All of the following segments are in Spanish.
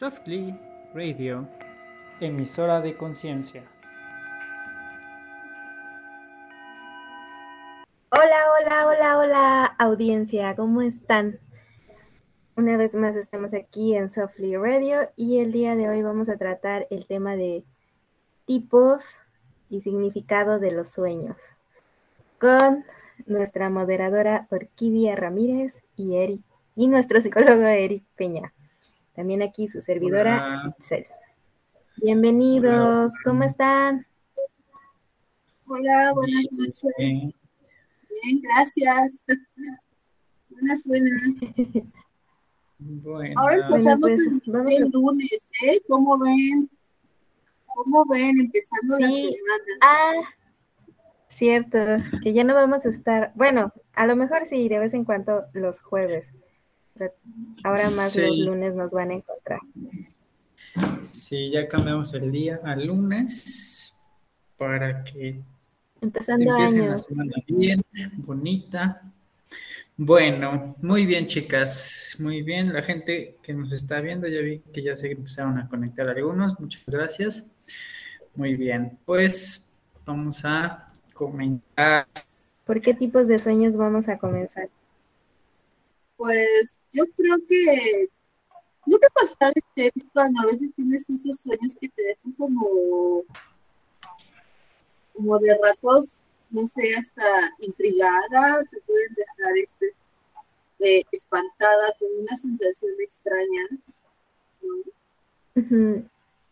Softly Radio, emisora de conciencia. Hola, hola, hola, hola, audiencia, ¿cómo están? Una vez más estamos aquí en Softly Radio y el día de hoy vamos a tratar el tema de tipos y significado de los sueños con nuestra moderadora Orquídea Ramírez y Eric y nuestro psicólogo Eric Peña. También aquí su servidora Itzel. Bienvenidos, ¿cómo están? Hola, buenas noches. Bien, gracias. buenas, buenas. Bueno. Ahora empezando pues, el lunes, ¿eh? ¿Cómo ven? ¿Cómo ven? Empezando la semana. Ah, cierto, que ya no vamos a estar, bueno, a lo mejor sí, de vez en cuando los jueves, ahora más los lunes nos van a encontrar. Sí, ya cambiamos el día a lunes para que empezando años. bien, bonita. Bueno, muy bien, chicas, muy bien. La gente que nos está viendo, ya vi que ya se empezaron a conectar algunos. Muchas gracias. Muy bien, pues vamos a comentar. ¿Por qué tipos de sueños vamos a comenzar? Pues yo creo que ¿no te pasa cuando a veces tienes esos sueños que te dejan como como de ratos, no sé, hasta intrigada, te pueden dejar este eh, espantada con una sensación extraña.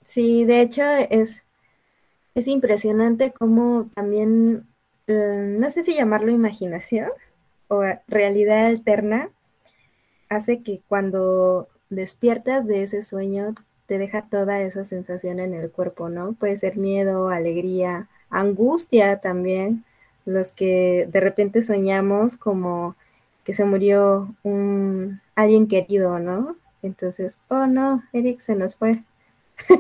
Sí, de hecho es, es impresionante cómo también, eh, no sé si llamarlo imaginación o realidad alterna, hace que cuando despiertas de ese sueño te deja toda esa sensación en el cuerpo, ¿no? Puede ser miedo, alegría, angustia también, los que de repente soñamos como que se murió un alguien querido, ¿no? Entonces, oh no, Eric se nos fue.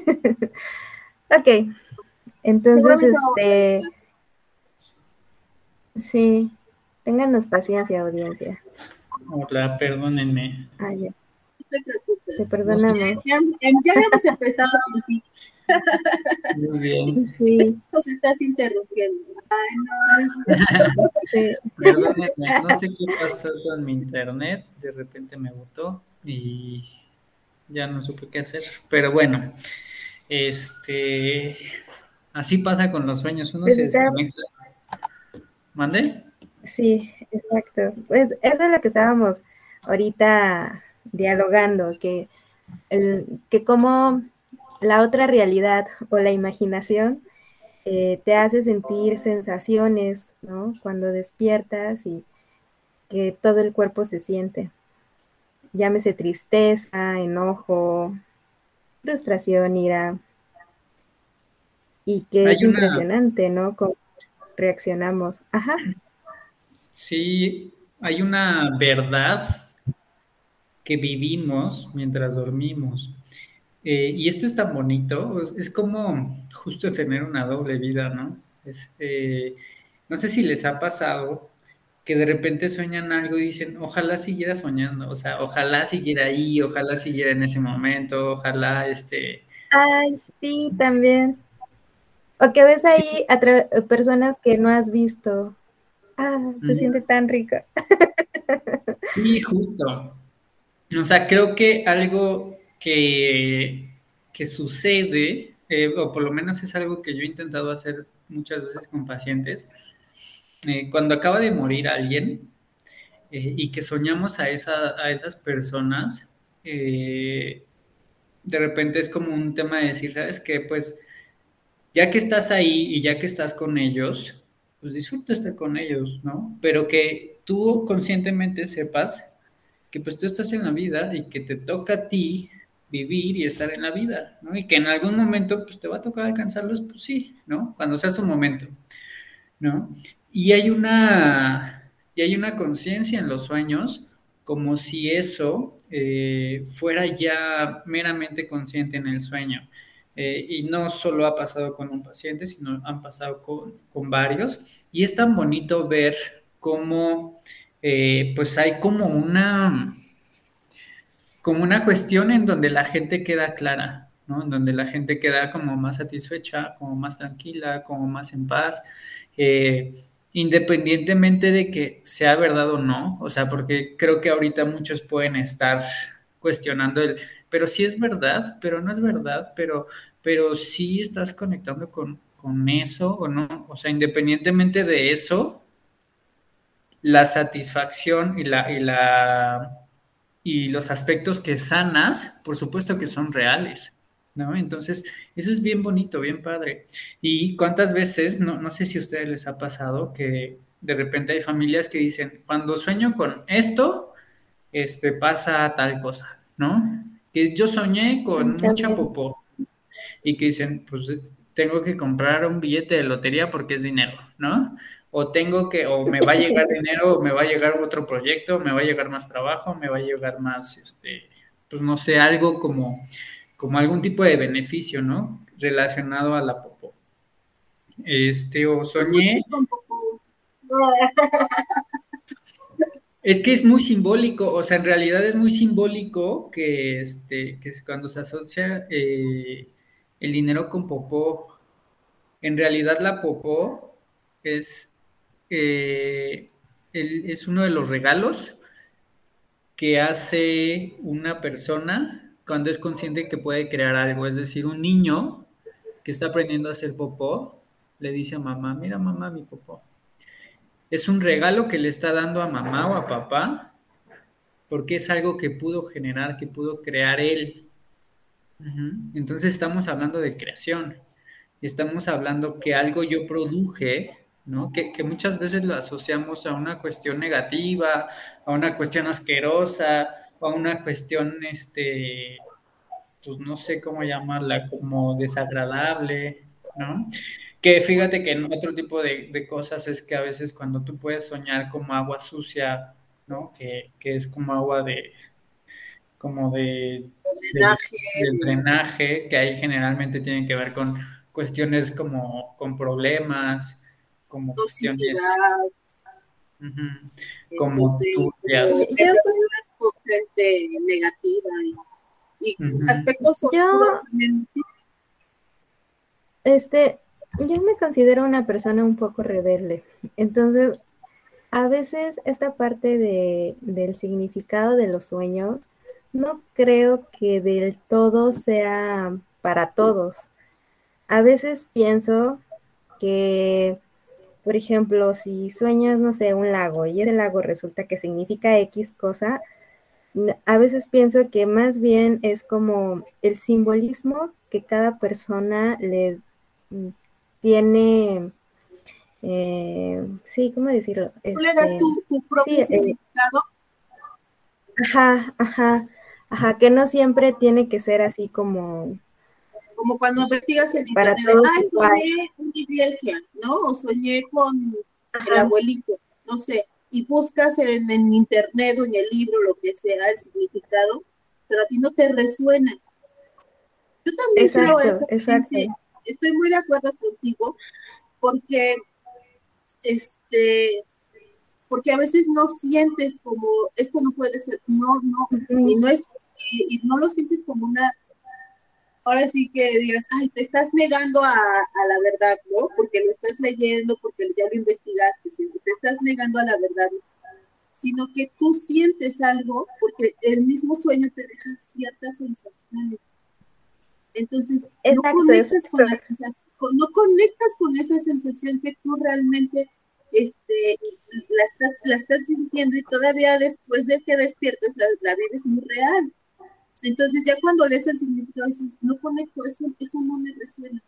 ok, entonces, este, sí, ténganos paciencia, audiencia. Hola, perdónenme. Ah, ya. No te preocupes. Te perdonamos. Ya, ya, habíamos empezado sin ti. Muy bien. Sí. Nos estás interrumpiendo. Ay, no. Sí. Perdónenme, no sé qué pasó con mi internet. De repente me botó y ya no supe qué hacer. Pero bueno, este Así pasa con los sueños, uno pues se desconecta. ¿Mande? Sí, exacto. Pues eso es lo que estábamos ahorita dialogando, que, el, que como la otra realidad o la imaginación eh, te hace sentir sensaciones, ¿no? Cuando despiertas y que todo el cuerpo se siente. Llámese tristeza, enojo, frustración, ira, y que es impresionante, ¿no? Cómo reaccionamos. Ajá. Sí, hay una verdad que vivimos mientras dormimos. Eh, y esto es tan bonito, es, como justo tener una doble vida, ¿no? Este, no sé si les ha pasado que de repente sueñan algo y dicen, ojalá siguiera soñando, o sea, ojalá siguiera ahí, ojalá siguiera en ese momento, ojalá este... Ay, sí, también. O que ves ahí a personas que no has visto. Ah, se siente tan rico. Sí, justo. O sea, creo que algo que, que sucede, eh, o por lo menos es algo que yo he intentado hacer muchas veces con pacientes, eh, cuando acaba de morir alguien eh, y que soñamos a, esa, a esas personas, de repente es como un tema de decir, ¿sabes qué? Pues ya que estás ahí y ya que estás con ellos, pues disfruta estar con ellos, ¿no? Pero que tú conscientemente sepas que pues tú estás en la vida y que te toca a ti vivir y estar en la vida, ¿no? Y que en algún momento pues te va a tocar alcanzarlos, pues sí, ¿no? Cuando sea su momento, ¿no? Y hay una, y hay una conciencia en los sueños como si eso eh, fuera ya meramente consciente en el sueño. Eh, y no solo ha pasado con un paciente, sino han pasado con, varios. Y es tan bonito ver cómo, eh, pues hay como una, como una cuestión en donde la gente queda clara, ¿no? En donde la gente queda como más satisfecha, como más tranquila, como más en paz, eh, independientemente de que sea verdad o no, o sea, porque creo que ahorita muchos pueden estar cuestionando el, pero sí es verdad, pero no es verdad, pero, pero sí estás conectando con, con eso o no, o sea, independientemente de eso, la satisfacción y la, y la y los aspectos que sanas, por supuesto que son reales, ¿no? Entonces, eso es bien bonito, bien padre. Y cuántas veces, no, no sé si a ustedes les ha pasado que de repente hay familias que dicen, cuando sueño con esto, este, pasa tal cosa, ¿no? Que yo soñé con mucha popó y que dicen, pues tengo que comprar un billete de lotería porque es dinero, ¿no? o tengo que, o me va a llegar dinero, o me va a llegar otro proyecto, me va a llegar más trabajo, me va a llegar más, este, pues no sé, algo como, como algún tipo de beneficio, ¿no? Relacionado a la popó. Este, o soñé. Es que es muy simbólico, o sea, en realidad es muy simbólico que, este, que cuando se asocia eh, el dinero con popó, en realidad la popó es eh, es uno de los regalos que hace una persona cuando es consciente que puede crear algo. Es decir, un niño que está aprendiendo a hacer popó le dice a mamá, mira mamá mi popó. Es un regalo que le está dando a mamá o a papá porque es algo que pudo generar, que pudo crear él. Entonces estamos hablando de creación. Estamos hablando que algo yo produje ¿no? Que, muchas veces lo asociamos a una cuestión negativa, a una cuestión asquerosa, a una cuestión, este, pues no sé cómo llamarla, como desagradable, ¿no? Que fíjate que en otro tipo de, cosas es que a veces cuando tú puedes soñar como agua sucia, ¿no? Que, es como agua de, como de, drenaje. de, drenaje, que ahí generalmente tienen que ver con cuestiones como con problemas, como toxicidad, como turbias. gente negativa y, aspectos oscuros Este, yo me considero una persona un poco rebelde, entonces a veces esta parte de, del significado de los sueños no creo que del todo sea para todos. A veces pienso que por ejemplo, si sueñas, no sé, un lago y ese lago resulta que significa X cosa, a veces pienso que más bien es como el simbolismo que cada persona le tiene, eh, sí, ¿cómo decirlo? Tú le das este, tu, propio eh, significado. ajá, ajá, ajá, que no siempre tiene que ser así como como cuando investigas en internet, ah, soñé una iglesia, ¿no? O soñé con el abuelito, no sé, y buscas en, internet o en el libro lo que sea el significado, pero a ti no te resuena. Yo también creo eso. Exacto. Estoy muy de acuerdo contigo, porque este porque a veces no sientes como esto no puede ser, no, no, y no es, y no lo sientes como una ahora sí que digas, ay, te estás negando a, la verdad, ¿no? Porque lo estás leyendo, porque ya lo investigaste, te estás negando a la verdad, sino que tú sientes algo porque el mismo sueño te deja ciertas sensaciones. Entonces, no, conectas con la sensación, no conectas con esa sensación que tú realmente este, la, estás, la estás sintiendo y todavía después de que despiertas la, la vives muy real. Entonces ya cuando lees el significado dices, no conecto, eso, eso no me resuena.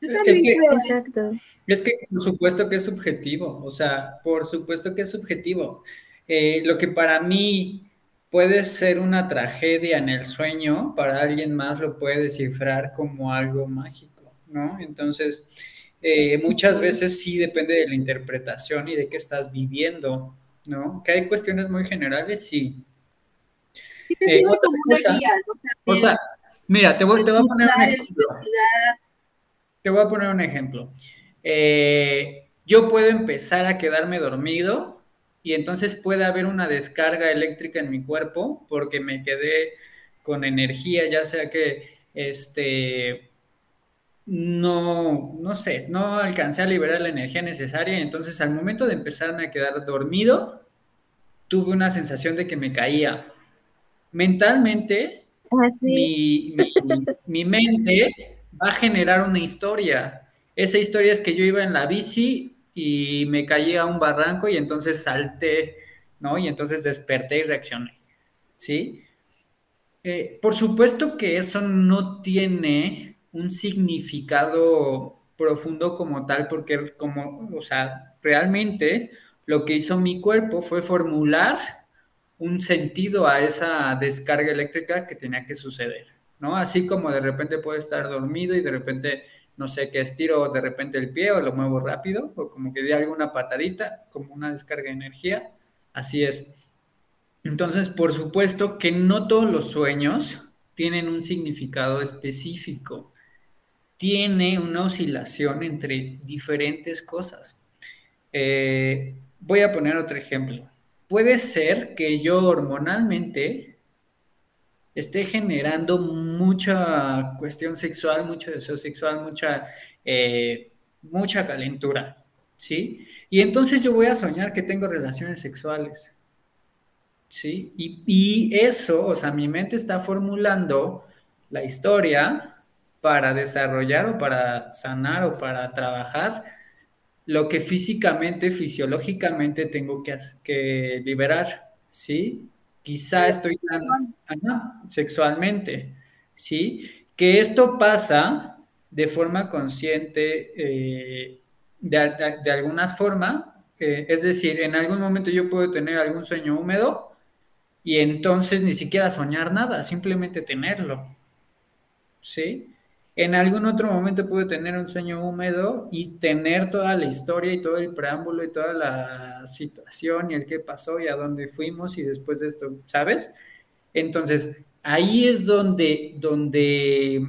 Yo también creo exacto. Es que por supuesto que es subjetivo, o sea, por supuesto que es subjetivo. Eh, lo que para mí puede ser una tragedia en el sueño, para alguien más lo puede descifrar como algo mágico, ¿no? Entonces, eh, muchas veces sí depende de la interpretación y de qué estás viviendo, ¿no? Que hay cuestiones muy generales, sí, te eh, como una guía, O sea, mira, te voy, a poner un ejemplo. Te voy a poner un ejemplo. yo puedo empezar a quedarme dormido y entonces puede haber una descarga eléctrica en mi cuerpo porque me quedé con energía, ya sea que este no, no sé, no alcancé a liberar la energía necesaria, entonces al momento de empezarme a quedar dormido, tuve una sensación de que me caía. Mentalmente, ah, mi, mi mente va a generar una historia. Esa historia es que yo iba en la bici y me caí a un barranco y entonces salté, ¿no? Y entonces desperté y reaccioné, ¿sí? Eh, por supuesto que eso no tiene un significado profundo como tal, porque como, o sea, realmente lo que hizo mi cuerpo fue formular un sentido a esa descarga eléctrica que tenía que suceder, ¿no? Así como de repente puede estar dormido y de repente no sé, que estiro de repente el pie o lo muevo rápido, o como que di alguna patadita, como una descarga de energía, así es. Entonces, por supuesto que no todos los sueños tienen un significado específico, tiene una oscilación entre diferentes cosas. Eh, voy a poner otro ejemplo. Puede ser que yo hormonalmente esté generando mucha cuestión sexual, mucho deseo sexual, mucha, eh, mucha calentura, ¿sí? Y entonces yo voy a soñar que tengo relaciones sexuales, ¿sí? Y, y eso, o sea, mi mente está formulando la historia para desarrollar o para sanar o para trabajar lo que físicamente, fisiológicamente tengo que, que liberar, ¿sí? Quizá estoy tan sexualmente, ¿sí? Que esto pasa de forma consciente, eh, de, alguna forma, eh, es decir, en algún momento yo puedo tener algún sueño húmedo y entonces ni siquiera soñar nada, simplemente tenerlo, ¿sí? En algún otro momento pude tener un sueño húmedo y tener toda la historia y todo el preámbulo y toda la situación y el qué pasó y a dónde fuimos y después de esto, ¿sabes? Entonces, ahí es donde, donde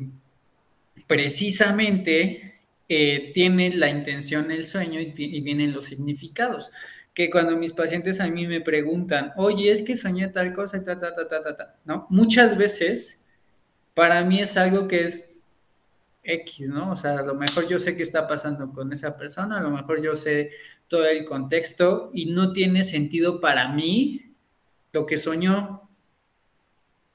precisamente eh, tiene la intención el sueño y, y, vienen los significados. Que cuando mis pacientes a mí me preguntan, oye, es que soñé tal cosa y ta, ta, ta, ta, ta, ta, ¿no? Muchas veces para mí es algo que es X, ¿no? O sea, a lo mejor yo sé qué está pasando con esa persona, a lo mejor yo sé todo el contexto y no tiene sentido para mí lo que soñó,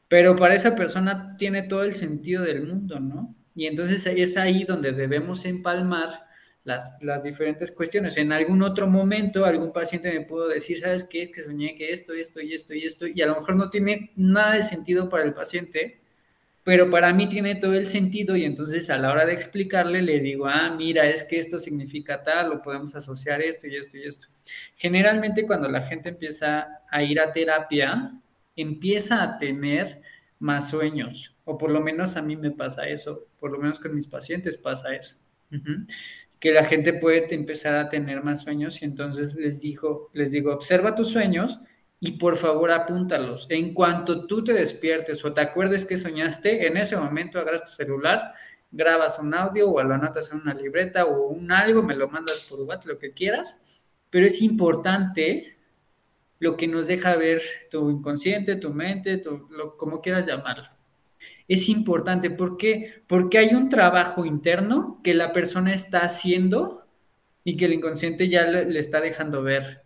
pero para esa persona tiene todo el sentido del mundo, ¿no? Y entonces es ahí donde debemos empalmar las, las, diferentes cuestiones. En algún otro momento, algún paciente me pudo decir, ¿sabes qué? Es que soñé que esto, esto y esto y esto, y a lo mejor no tiene nada de sentido para el paciente, pero para mí tiene todo el sentido y entonces a la hora de explicarle le digo, ah, mira, es que esto significa tal, o podemos asociar esto y esto y esto. Generalmente cuando la gente empieza a ir a terapia, empieza a tener más sueños, o por lo menos a mí me pasa eso, por lo menos con mis pacientes pasa eso. Que la gente puede empezar a tener más sueños y entonces les digo, les digo, observa tus sueños y por favor apúntalos. En cuanto tú te despiertes o te acuerdes que soñaste, en ese momento agarras tu celular, grabas un audio o lo anotas en una libreta o un algo, me lo mandas por WhatsApp, lo que quieras, pero es importante lo que nos deja ver tu inconsciente, tu mente, como quieras llamarlo. Es importante, ¿por qué? Porque hay un trabajo interno que la persona está haciendo y que el inconsciente ya le está dejando ver.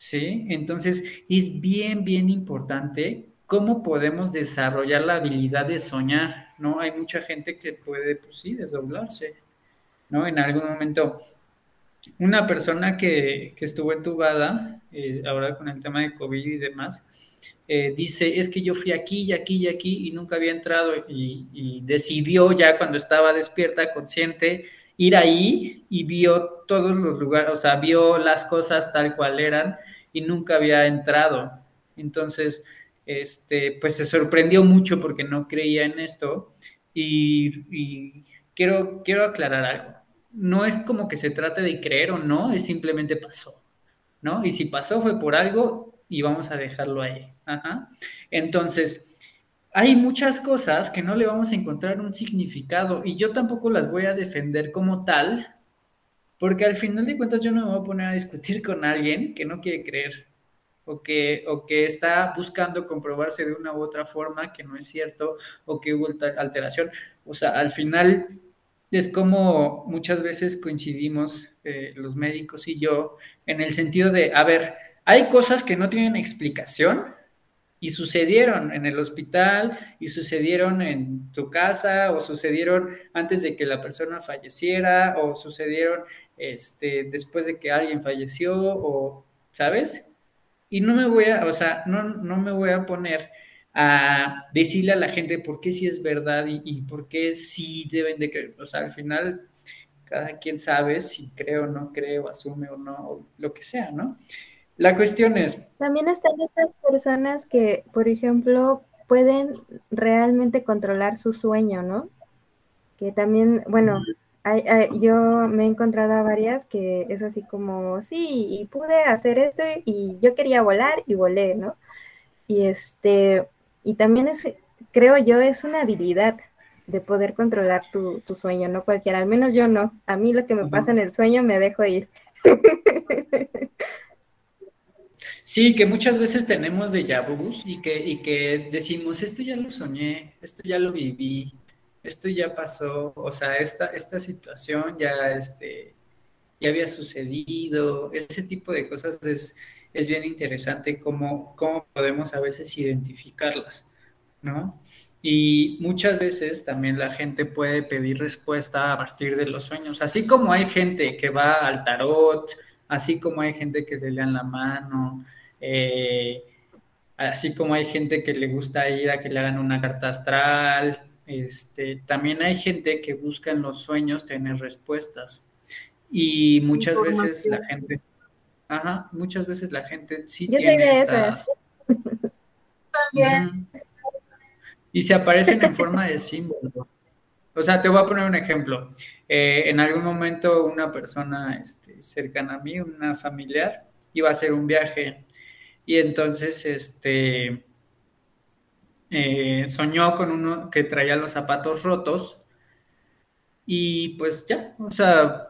¿Sí? Entonces, es bien, bien importante cómo podemos desarrollar la habilidad de soñar, ¿no? Hay mucha gente que puede, pues sí, desdoblarse, ¿no? En algún momento, una persona que, estuvo entubada, eh, ahora con el tema de COVID y demás, eh, dice, es que yo fui aquí y aquí y aquí y nunca había entrado y, y decidió ya cuando estaba despierta, consciente, ir ahí y vio todos los lugares, o sea, vio las cosas tal cual eran y nunca había entrado. Entonces, este, pues se sorprendió mucho porque no creía en esto y, quiero, quiero aclarar algo. No es como que se trate de creer o no, es simplemente pasó, ¿no? Y si pasó fue por algo y vamos a dejarlo ahí. Entonces, hay muchas cosas que no le vamos a encontrar un significado y yo tampoco las voy a defender como tal, porque al final de cuentas yo no me voy a poner a discutir con alguien que no quiere creer o que, o que está buscando comprobarse de una u otra forma que no es cierto o que hubo alteración. O sea, al final es como muchas veces coincidimos eh, los médicos y yo en el sentido de, a ver, hay cosas que no tienen explicación y sucedieron en el hospital y sucedieron en tu casa o sucedieron antes de que la persona falleciera o sucedieron este, después de que alguien falleció o, ¿sabes? Y no me voy a, o sea, no, no me voy a poner a decirle a la gente por qué sí es verdad y, por qué sí deben de creer. O sea, al final cada quien sabe si cree o no cree asume o no, o lo que sea, ¿no? La cuestión es... También están estas personas que, por ejemplo, pueden realmente controlar su sueño, ¿no? Que también, bueno, yo me he encontrado a varias que es así como, sí, y pude hacer esto y yo quería volar y volé, ¿no? Y este, y también es, creo yo, es una habilidad de poder controlar tu, sueño, no cualquiera, al menos yo no. A mí lo que me pasa en el sueño me dejo ir. Sí, que muchas veces tenemos de vus y que, y que decimos, esto ya lo soñé, esto ya lo viví, esto ya pasó, o sea, esta, esta situación ya, este, ya había sucedido, ese tipo de cosas es, es bien interesante cómo, cómo podemos a veces identificarlas, ¿no? Y muchas veces también la gente puede pedir respuesta a partir de los sueños, así como hay gente que va al tarot, así como hay gente que lean la mano, eh, así como hay gente que le gusta ir a que le hagan una carta astral, este, también hay gente que busca en los sueños tener respuestas. Y muchas veces la gente, Ajá, muchas veces la gente sí Yo tiene soy de estas... También. Y se aparecen en forma de símbolo. O sea, te voy a poner un ejemplo. Eh, en algún momento una persona este, cercana a mí, una familiar, iba a hacer un viaje y entonces este, eh, soñó con uno que traía los zapatos rotos y pues ya, o sea,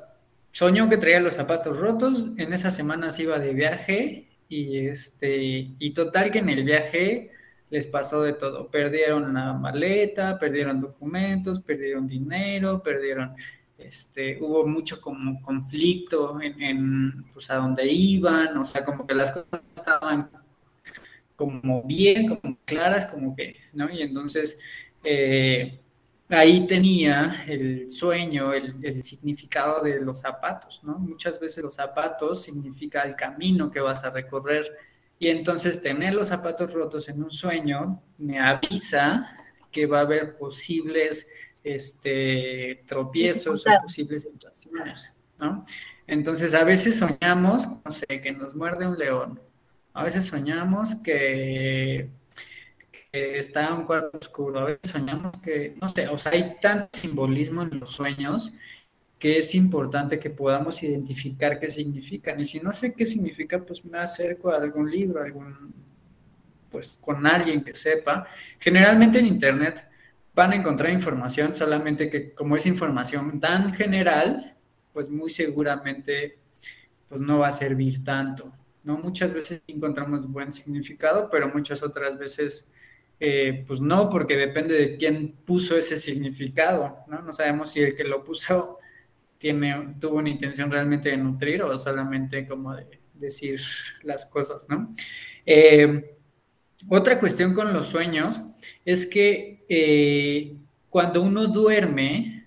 soñó que traía los zapatos rotos, en esa semana se iba de viaje y este y total que en el viaje les pasó de todo, perdieron la maleta, perdieron documentos, perdieron dinero, perdieron este, hubo mucho como conflicto en, en pues a dónde iban, o sea, como que las cosas estaban como bien, como claras, como que, ¿no? Y entonces eh, ahí tenía el sueño, el, significado de los zapatos, ¿no? Muchas veces los zapatos significa el camino que vas a recorrer y entonces tener los zapatos rotos en un sueño me avisa que va a haber posibles este, tropiezos o posibles situaciones, ¿no? Entonces a veces soñamos, no sé, que nos muerde un león, a veces soñamos que está un cuarto oscuro, a veces soñamos que, no sé, o sea, hay tanto simbolismo en los sueños que es importante que podamos identificar qué significan. Y si no sé qué significa, pues me acerco a algún libro, algún, pues con alguien que sepa. Generalmente en Internet van a encontrar información, solamente que como es información tan general, pues muy seguramente pues no va a servir tanto. ¿no? Muchas veces encontramos buen significado, pero muchas otras veces eh, pues no, porque depende de quién puso ese significado, ¿no? No sabemos si el que lo puso tiene, tuvo una intención realmente de nutrir o solamente como de decir las cosas, ¿no? Eh, otra cuestión con los sueños es que eh, cuando uno duerme,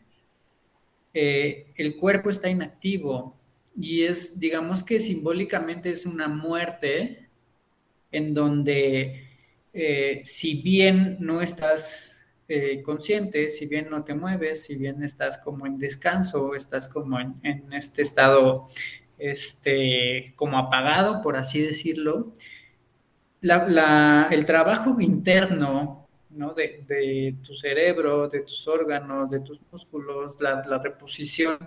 el cuerpo está inactivo y es, digamos que simbólicamente es una muerte en donde eh, si bien no estás eh, consciente, si bien no te mueves, si bien estás como en descanso, estás como en, este estado este, como apagado, por así decirlo, el trabajo interno de, tu cerebro, de tus órganos, de tus músculos, la, reposición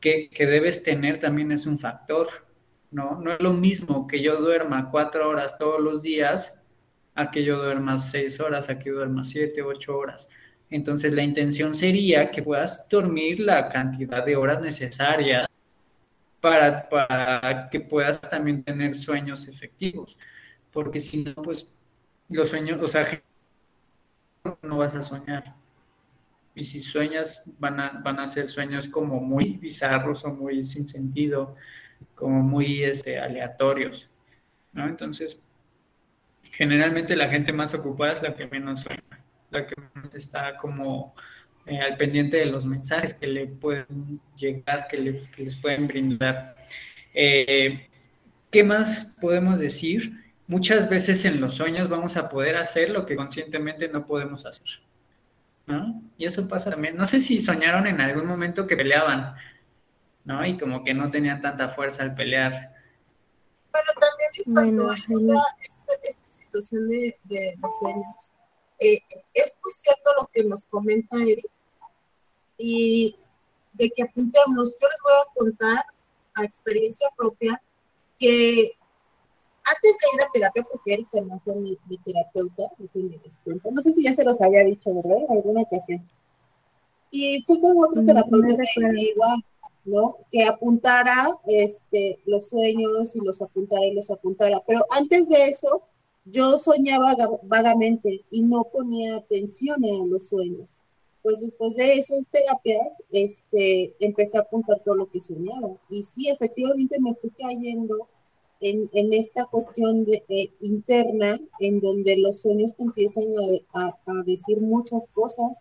que, que, debes tener también es un factor, ¿no? No es lo mismo que yo duerma cuatro horas todos los días a que yo duerma seis horas, a que duerma siete, ocho horas. Entonces la intención sería que puedas dormir la cantidad de horas necesarias para, para que puedas también tener sueños efectivos, porque si no, pues los sueños, o sea, no vas a soñar. Y si sueñas, van a, van a ser sueños como muy bizarros o muy sin sentido, como muy este, aleatorios, ¿no? Entonces, generalmente la gente más ocupada es la que menos sueña, la que menos está como eh, al pendiente de los mensajes que le pueden llegar, que, les pueden brindar. Eh, ¿Qué más podemos decir? Muchas veces en los sueños vamos a poder hacer lo que conscientemente no podemos hacer. ¿no? Y eso pasa también. No sé si soñaron en algún momento que peleaban, ¿no? Y como que no tenían tanta fuerza al pelear. Pero también en cuanto a esta, situación de, los sueños, eh, es muy cierto lo que nos comenta Eric, y de que apuntemos. Yo les voy a contar a experiencia propia que antes de ir a terapia, porque Erika no fue mi, terapeuta, no sé si ya se los había dicho, ¿verdad? En alguna ocasión. Y fui con otro mm, terapeuta me igual, ¿no? Que apuntara este, los sueños y los apuntara y los apuntara. Pero antes de eso, yo soñaba vagamente y no ponía atención a los sueños pues después de esas terapias, este, empecé a apuntar todo lo que soñaba. Y sí, efectivamente me fui cayendo en, en esta cuestión de, eh, interna, en donde los sueños te empiezan a, a, decir muchas cosas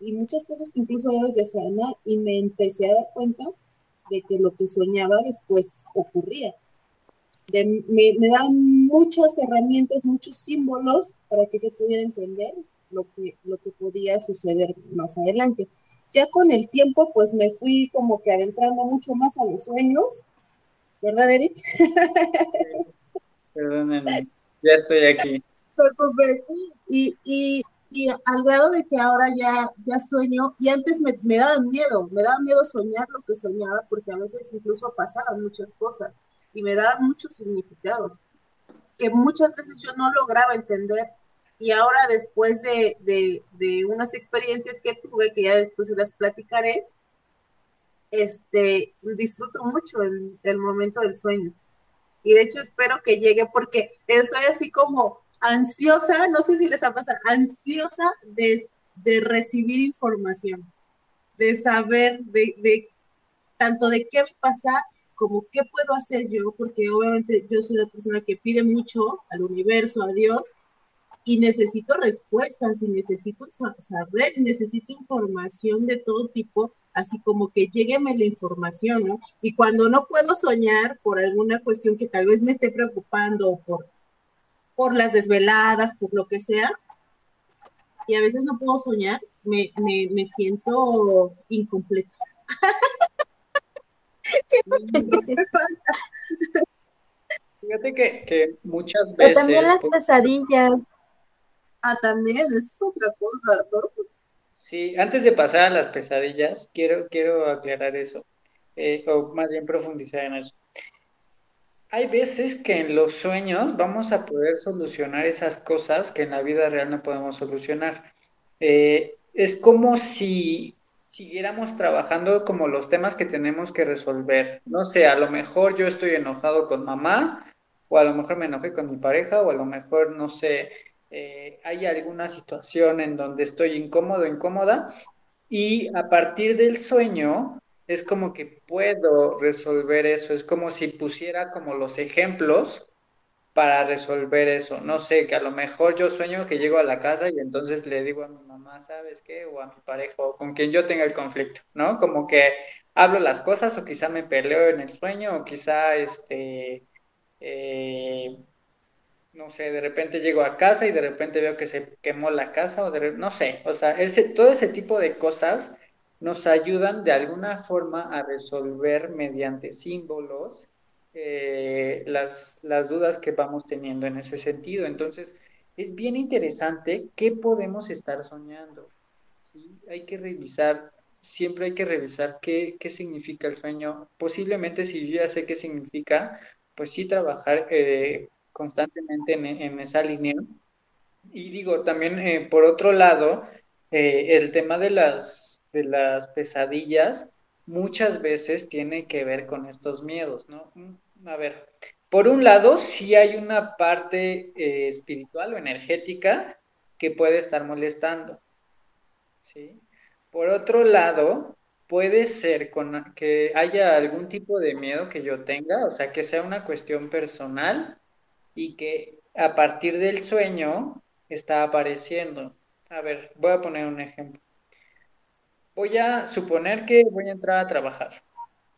y muchas cosas que incluso debes de sanar. Y me empecé a dar cuenta de que lo que soñaba después ocurría. me, me dan muchas herramientas, muchos símbolos para que yo pudiera entender lo que, lo que podía suceder más adelante. Ya con el tiempo, pues me fui como que adentrando mucho más a los sueños, ¿verdad, Eric? Perdónenme, ya estoy aquí. Y, y, y, al grado de que ahora ya, ya sueño, y antes me, me daban miedo, me daba miedo soñar lo que soñaba, porque a veces incluso pasaban muchas cosas y me daban muchos significados que muchas veces yo no lograba entender y ahora después de, unas experiencias que tuve, que ya después las platicaré, este, disfruto mucho el, momento del sueño. Y de hecho espero que llegue porque estoy así como ansiosa, no sé si les ha pasado, ansiosa de, recibir información, de saber de, de, tanto de qué pasa como qué puedo hacer yo, porque obviamente yo soy la persona que pide mucho al universo, a Dios, y necesito respuestas y necesito saber, necesito información de todo tipo, así como que llegueme la información, ¿no? Y cuando no puedo soñar por alguna cuestión que tal vez me esté preocupando o por, por las desveladas, por lo que sea, y a veces no puedo soñar, me, me, me siento incompleta. Fíjate que, que muchas veces... Pero también las pesadillas. Ah, también, es otra cosa, ¿no? Sí, antes de pasar a las pesadillas, quiero, quiero aclarar eso, eh, o más bien profundizar en eso. Hay veces que en los sueños vamos a poder solucionar esas cosas que en la vida real no podemos solucionar. Eh, es como si siguiéramos trabajando como los temas que tenemos que resolver. No sé, a lo mejor yo estoy enojado con mamá, o a lo mejor me enojé con mi pareja, o a lo mejor, no sé, eh, hay alguna situación en donde estoy incómodo, incómoda, y a partir del sueño es como que puedo resolver eso, es como si pusiera como los ejemplos para resolver eso. No sé, que a lo mejor yo sueño que llego a la casa y entonces le digo a mi mamá, ¿sabes qué? O a mi pareja, o con quien yo tenga el conflicto, ¿no? Como que hablo las cosas o quizá me peleo en el sueño o quizá este... Eh, no sé, de repente llego a casa y de repente veo que se quemó la casa o no sé, o sea, ese, todo ese tipo de cosas nos ayudan de alguna forma a resolver mediante símbolos eh, las, las dudas que vamos teniendo en ese sentido. Entonces, es bien interesante qué podemos estar soñando. ¿sí? Hay que revisar, siempre hay que revisar qué, qué significa el sueño. Posiblemente si yo ya sé qué significa, pues sí trabajar eh, constantemente en, esa línea. Y digo, también eh, por otro lado, eh, el tema de las, de las pesadillas, muchas veces tiene que ver con estos miedos, ¿no? Mm, a ver, por un lado, sí hay una parte eh, espiritual o energética que puede estar molestando, ¿sí? Por otro lado, puede ser con, que haya algún tipo de miedo que yo tenga, o sea, que sea una cuestión personal y que a partir del sueño está apareciendo. A ver, voy a poner un ejemplo. Voy a suponer que voy a entrar a trabajar,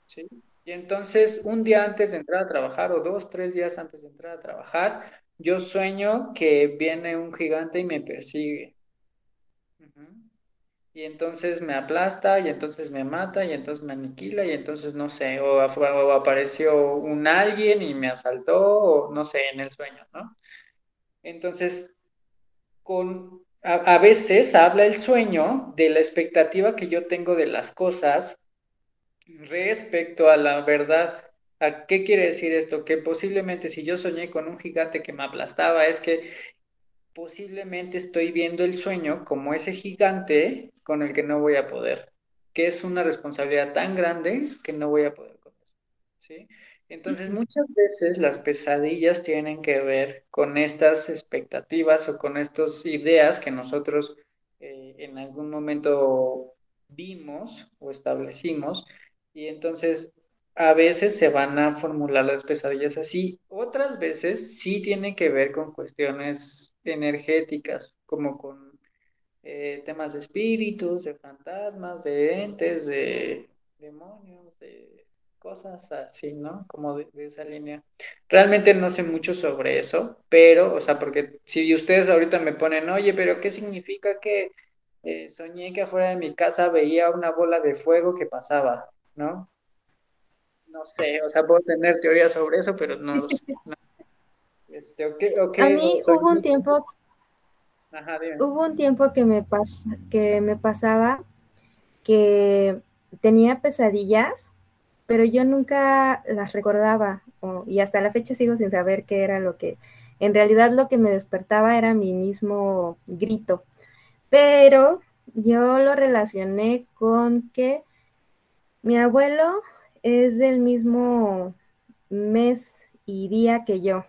¿sí? Y entonces, un día antes de entrar a trabajar o dos, tres días antes de entrar a trabajar, yo sueño que viene un gigante y me persigue. Y entonces me aplasta, y entonces me mata, y entonces me aniquila, y entonces no sé, o, apareció un alguien y me asaltó, o no sé, en el sueño, ¿no? Entonces, con, a, veces habla el sueño de la expectativa que yo tengo de las cosas respecto a la verdad. ¿A qué quiere decir esto? Que posiblemente si yo soñé con un gigante que me aplastaba, es que posiblemente estoy viendo el sueño como ese gigante con el que no voy a poder, que es una responsabilidad tan grande que no voy a poder con eso. ¿sí? Entonces, muchas veces las pesadillas tienen que ver con estas expectativas o con estas ideas que nosotros eh, en algún momento vimos o establecimos y entonces a veces se van a formular las pesadillas así, otras veces sí tienen que ver con cuestiones energéticas, como con eh, temas de espíritus, de fantasmas, de entes, de demonios, de cosas así, ¿no? Como de, esa línea. Realmente no sé mucho sobre eso, pero, o sea, porque si ustedes ahorita me ponen, oye, pero ¿qué significa que eh, soñé que afuera de mi casa veía una bola de fuego que pasaba, ¿no? No sé, o sea, puedo tener teorías sobre eso, pero no lo sé. Este, A mí hubo un tiempo, hubo un tiempo que me, pas, que me pasaba que tenía pesadillas, pero yo nunca las recordaba y hasta la fecha sigo sin saber qué era lo que, en realidad lo que me despertaba era mi mismo grito, pero yo lo relacioné con que mi abuelo es del mismo mes y día que yo.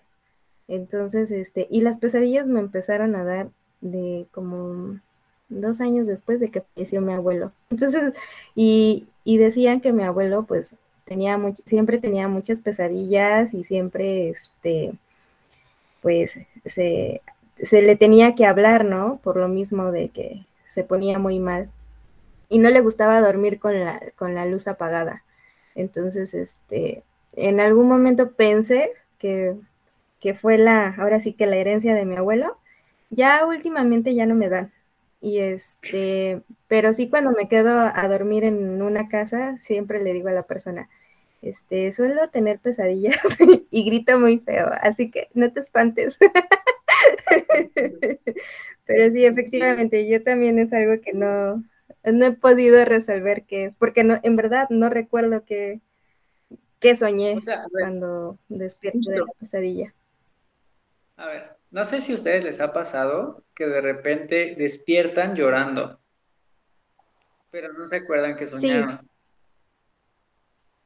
Entonces, este, y las pesadillas me empezaron a dar de como dos años después de que falleció mi abuelo. Entonces, y, y decían que mi abuelo, pues, tenía siempre tenía muchas pesadillas y siempre, este, pues, se, se le tenía que hablar, ¿no? Por lo mismo de que se ponía muy mal. Y no le gustaba dormir con la, con la luz apagada. Entonces, este, en algún momento pensé que, fue la, ahora sí que la herencia de mi abuelo. Ya últimamente ya no me dan. Y este, pero sí cuando me quedo a dormir en una casa, siempre le digo a la persona, este, suelo tener pesadillas y grito muy feo, así que no te espantes. Pero sí, efectivamente, yo también es algo que no, no he podido resolver qué es, porque no, en verdad no recuerdo qué, soñé cuando despierto de la pesadilla. A ver, no sé si a ustedes les ha pasado que de repente despiertan llorando, pero no se acuerdan que soñaron.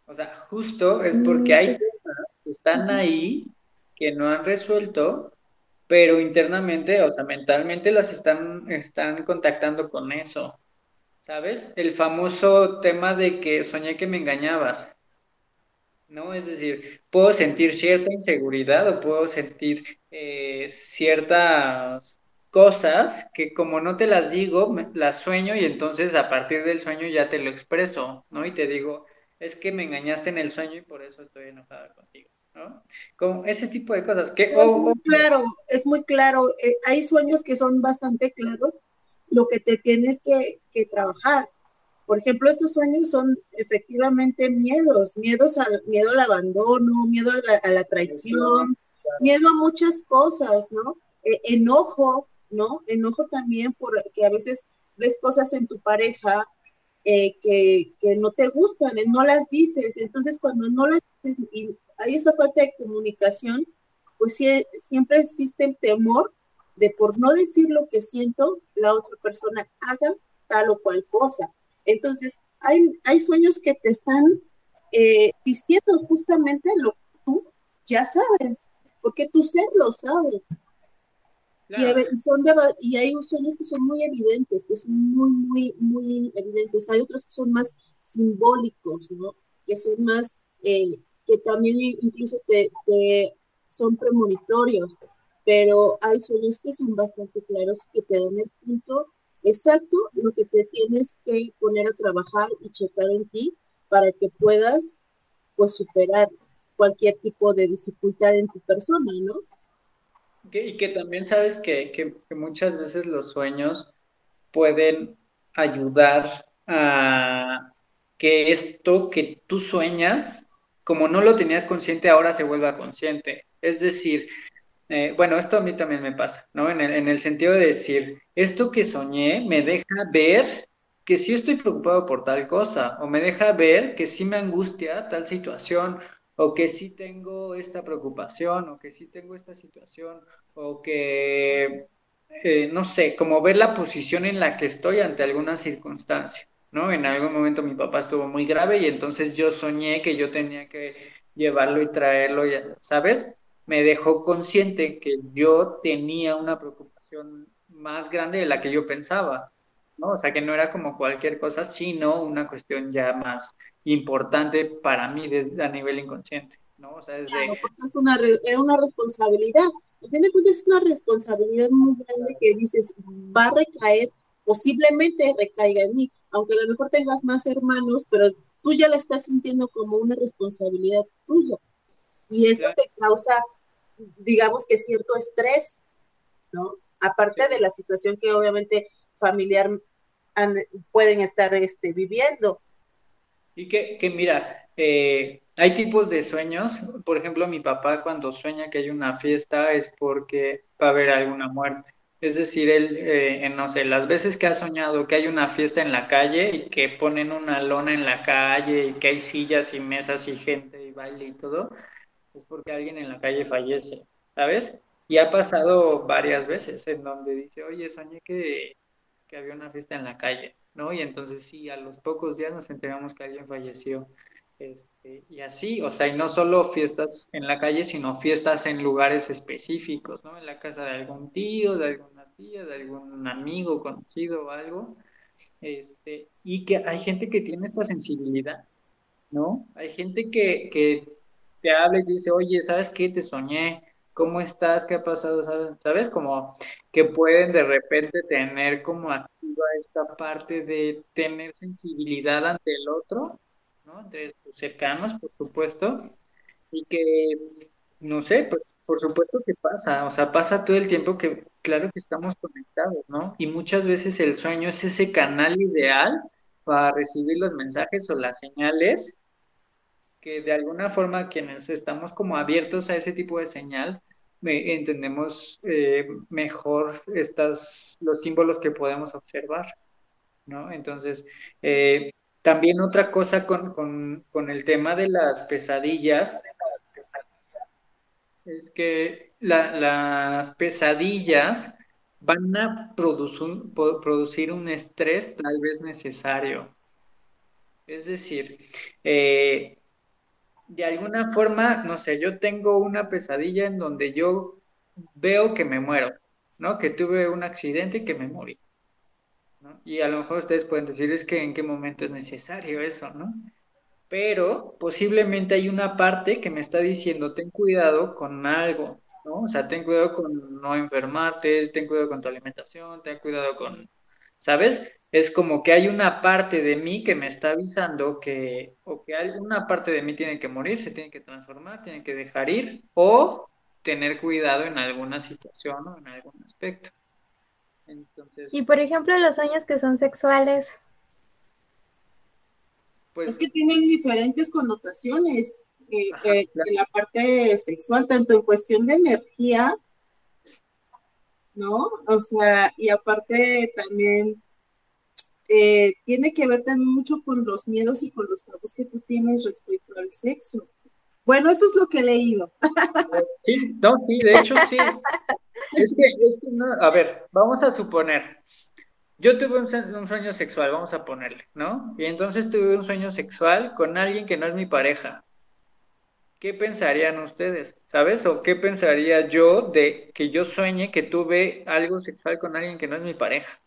O sea, justo es porque hay cosas mm. que están ahí que no han resuelto, pero internamente, o sea, mentalmente las están, están contactando con eso. ¿Sabes? El famoso tema de que soñé que me engañabas. ¿No? Es decir, puedo sentir cierta inseguridad o puedo sentir eh, ciertas cosas que como no te las digo, las sueño y entonces a partir del sueño ya te lo expreso, ¿no? Y te digo, es que me engañaste en el sueño y por eso estoy enojada contigo, ¿no? Como ese tipo de cosas. Que, es muy claro, es muy claro. Eh, hay sueños que son bastante claros lo que te tienes que, trabajar. Por ejemplo, estos sueños son efectivamente miedos, miedos al, miedo al abandono, miedo a la, traición, miedo a muchas cosas, ¿no? E, enojo, ¿no? Enojo también porque a veces ves cosas en tu pareja eh, que, no te gustan, no las dices. Entonces, cuando no las dices y hay esa falta de comunicación, pues siempre existe el temor de por no decir lo que siento, la otra persona haga tal o cual cosa. Entonces, hay, hay sueños que te están eh, diciendo justamente lo que tú ya sabes, porque tu ser lo sabe. Y, son y hay sueños que son muy evidentes, que son muy, muy, muy evidentes. Hay otros que son más simbólicos, ¿no? Que son más, eh, que también incluso te, te, son premonitorios, pero hay sueños que son bastante claros que te dan el punto exacto lo que te tienes que poner a trabajar y checar en ti para que puedas pues superar cualquier tipo de dificultad en tu persona, ¿no? y que también sabes que, que, muchas veces los sueños pueden ayudar a que esto que tú sueñas, como no lo tenías consciente, ahora se vuelva consciente. Es decir, eh, bueno, esto a mí también me pasa, ¿no? En el, en el, sentido de decir, esto que soñé me deja ver que sí estoy preocupado por tal cosa, o me deja ver que sí me angustia tal situación, o que sí tengo esta preocupación, o que sí tengo esta situación, o que, eh, no sé, como ver la posición en la que estoy ante alguna circunstancia, ¿no? En algún momento mi papá estuvo muy grave y entonces yo soñé que yo tenía que llevarlo y traerlo, ¿sabes? Me dejó consciente que yo tenía una preocupación más grande de la que yo pensaba, ¿no? O sea, que no era como cualquier cosa, sino una cuestión ya más importante para mí desde, a nivel inconsciente, ¿no? O sea, es claro, porque es una, es una responsabilidad. A fin de cuentas es una responsabilidad muy grande que dices, va a recaer, posiblemente recaiga en mí, aunque a lo mejor tengas más hermanos, pero tú ya la estás sintiendo como una responsabilidad tuya. Y eso te causa, digamos que cierto estrés, ¿no? Aparte de la situación que obviamente familiar pueden estar este, viviendo. Y que, que mira, eh, hay tipos de sueños. Por ejemplo, mi papá cuando sueña que hay una fiesta es porque va a haber alguna muerte. Es decir, él, eh, no sé, las veces que ha soñado que hay una fiesta en la calle y que ponen una lona en la calle y que hay sillas y mesas y gente y baile y todo, es porque alguien en la calle fallece, ¿sabes? Y ha pasado varias veces en donde dice, oye, soñé que, que había una fiesta en la calle. ¿no? Y entonces sí, a los pocos días nos enteramos que alguien falleció. Este, y así, o sea, y no solo fiestas en la calle, sino fiestas en lugares específicos, ¿no? En la casa de algún tío, de alguna tía, de algún amigo conocido o algo. Este, y que hay gente que tiene esta sensibilidad, ¿no? Hay gente que, que te habla y dice, oye, ¿sabes qué? Te soñé, ¿cómo estás? ¿Qué ha pasado? ¿Sabes? ¿Sabes? Como que pueden de repente tener como activa esta parte de tener sensibilidad ante el otro, ¿no? Entre sus cercanos, por supuesto, y que, no sé, pues por supuesto que pasa, o sea, pasa todo el tiempo que, claro que estamos conectados, ¿no? Y muchas veces el sueño es ese canal ideal para recibir los mensajes o las señales que de alguna forma quienes estamos como abiertos a ese tipo de señal, entendemos eh, mejor los símbolos que podemos observar, ¿no? Entonces, eh, también otra cosa con, el tema de las pesadillas es que las pesadillas van a producir, un estrés tal vez necesario. Es decir, eh, de alguna forma, no sé, yo tengo una pesadilla en donde yo veo que me muero, ¿no? Que tuve un accidente y que me morí. Y a lo mejor ustedes pueden decir, es que en qué momento es necesario eso, ¿no? Pero posiblemente hay una parte que me está diciendo, ten cuidado con algo, ¿no? O sea, ten cuidado con no enfermarte, ten cuidado con tu alimentación, ten cuidado con, ¿sabes? Es como que hay una parte de mí que me está avisando que, o que alguna parte de mí tiene que morir, se tiene que transformar, tiene que dejar ir, o tener cuidado en alguna situación o en algún aspecto. Entonces, y por ejemplo, los sueños que son sexuales. Pues, es que tienen diferentes connotaciones eh, eh, en la parte sexual, tanto en cuestión de energía, ¿no? O sea, y aparte también eh, tiene que ver también mucho con los miedos y con los tabús que tú tienes respecto al sexo. Bueno, eso es lo que he leído. Sí, no, sí, de hecho sí. Es que, es que no, a ver, vamos a suponer, yo tuve un, sueño sexual, vamos a ponerle, ¿no? Y entonces tuve un sueño sexual con alguien que no es mi pareja. ¿Qué pensarían ustedes? ¿Sabes? ¿O qué pensaría yo de que yo sueñe que tuve algo sexual con alguien que no es mi pareja?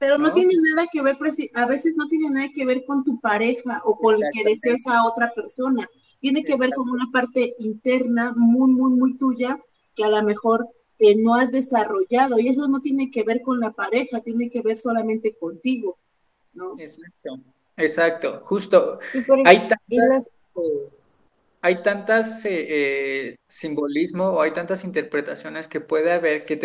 Pero no, tiene nada que ver, a veces no tiene nada que ver con tu pareja o con el que deseas a otra persona. Tiene que ver con una parte interna muy, muy, muy tuya que a lo mejor no has desarrollado y eso no tiene que ver con la pareja, tiene que ver solamente contigo, ¿no? Exacto, exacto, justo. hay tantas, hay tantas eh, eh, simbolismo o hay tantas interpretaciones que puede haber que,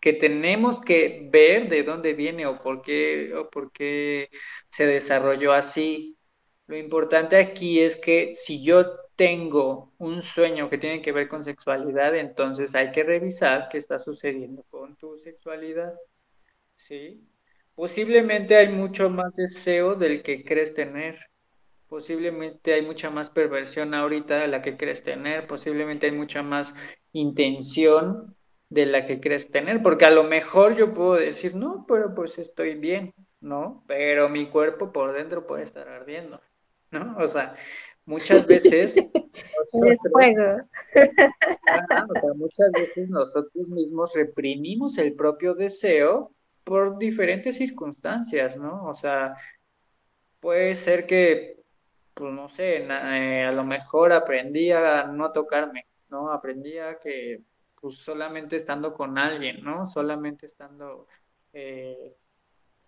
que tenemos que ver de dónde viene o por qué o por qué se desarrolló así. Lo importante aquí es que si yo tengo un sueño que tiene que ver con sexualidad, entonces hay que revisar qué está sucediendo con tu sexualidad. ¿Sí? Posiblemente hay mucho más deseo del que crees tener. Posiblemente hay mucha más perversión ahorita de la que crees tener. Posiblemente hay mucha más intención de la que crees tener. Porque a lo mejor yo puedo decir, no, pero pues estoy bien, ¿no? Pero mi cuerpo por dentro puede estar ardiendo, ¿no? O sea, muchas veces... juego. muchas veces nosotros mismos reprimimos el propio deseo por diferentes circunstancias, ¿no? O sea, puede ser que, pues no sé, eh, a lo mejor aprendí a no tocarme, ¿no? Aprendí a que, pues solamente estando con alguien, ¿no? Solamente estando... Eh,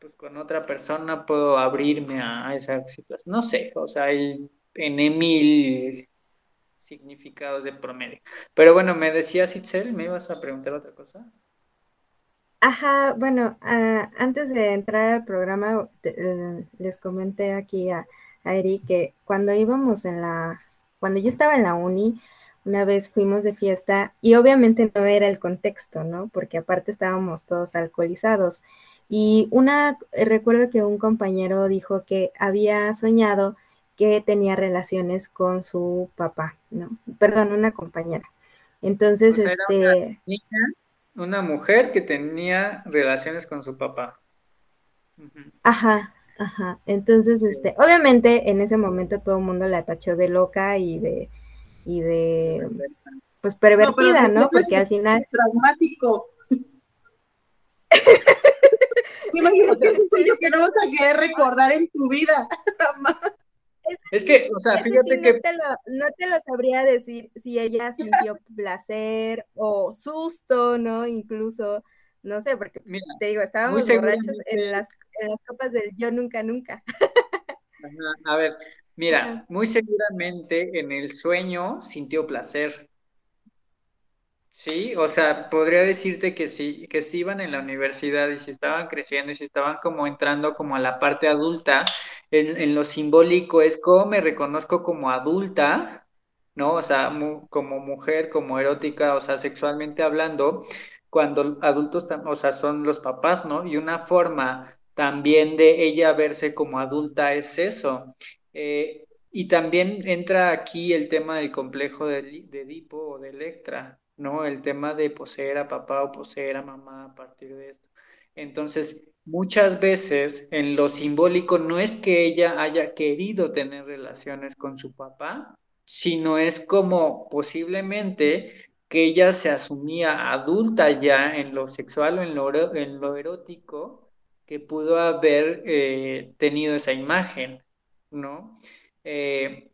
pues con otra persona puedo abrirme a, esa situación. No sé, o sea, hay en mil significados de promedio. Pero bueno, me decías, Itzel, ¿me ibas a preguntar otra cosa? Ajá, bueno, ah, antes de entrar al programa, eh, les comenté aquí a, a Eri que cuando íbamos en la, cuando yo estaba en la uni, una vez fuimos de fiesta y obviamente no era el contexto, ¿no? Porque aparte estábamos todos alcoholizados. Y una, recuerdo que un compañero dijo que había soñado que tenía relaciones con su papá, ¿no? Perdón, una compañera. Entonces, este... Una, mujer que tenía relaciones con su papá. Ajá, ajá. Entonces, este, obviamente en ese momento todo el mundo la tachó de loca y de, y de, pues pervertida, ¿no? Porque al final... Traumático. Imagino que es un sueño que no vas a querer recordar en tu vida, es que, o sea, fíjate que... No te, lo, sabría decir si ella sintió placer o susto, ¿no? Incluso, no sé, porque pues, te digo, estábamos borrachos en las, copas del yo nunca, nunca. a ver, mira, muy seguramente en el sueño sintió placer. Sí, o sea, podría decirte que sí, que sí iban en la universidad y si estaban creciendo y si estaban como entrando como a la parte adulta, en, lo simbólico es cómo me reconozco como adulta, ¿no? O sea, como mujer, como erótica, o sea, sexualmente hablando, cuando adultos, o sea, son los papás, ¿no? Y una forma también de ella verse como adulta es eso. Eh, y también entra aquí el tema del complejo de, de Edipo o de Electra, ¿no? El tema de poseer a papá o poseer a mamá a partir de esto. Entonces, muchas veces en lo simbólico no es que ella haya querido tener relaciones con su papá, sino es como posiblemente que ella se asumía adulta ya en lo sexual o en lo, en lo erótico, que pudo haber eh, tenido esa imagen, ¿no? Eh,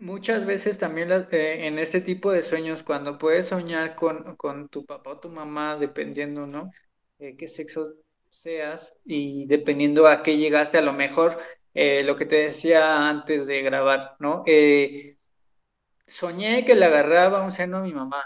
Muchas veces también eh, en este tipo de sueños, cuando puedes soñar con, con tu papá o tu mamá, dependiendo, ¿no? Eh, qué sexo seas y dependiendo a qué llegaste, a lo mejor lo que te decía antes de grabar, ¿no? soñé que le agarraba un seno a mi mamá,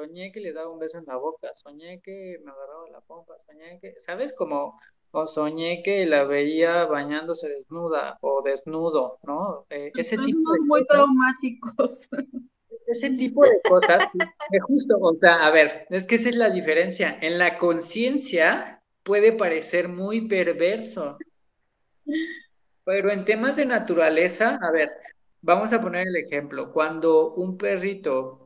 soñé que le daba un beso en la boca, soñé que me agarraba la pompa, soñé que, ¿sabes? Como o soñé que la veía bañándose desnuda o desnudo, ¿no? Eh, ese tipo de muy traumáticos. Ese tipo de cosas, que justo, o sea, a ver, es que esa es la diferencia. En la conciencia puede parecer muy perverso, pero en temas de naturaleza, a ver, vamos a poner el ejemplo. Cuando un perrito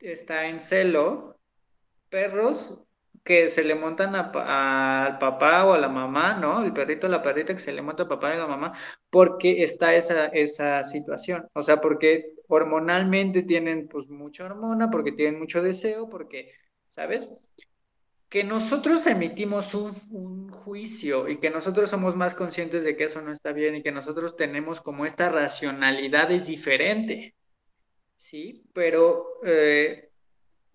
está en celo, perros que se le montan al papá o a la mamá, ¿no? El perrito la perrita que se le monta al papá y a la mamá, porque está esa, esa situación. O sea, porque hormonalmente tienen pues mucha hormona, porque tienen mucho deseo, porque, ¿sabes? Que nosotros emitimos un, un juicio y que nosotros somos más conscientes de que eso no está bien y que nosotros tenemos como esta racionalidad es diferente, ¿sí? Pero eh,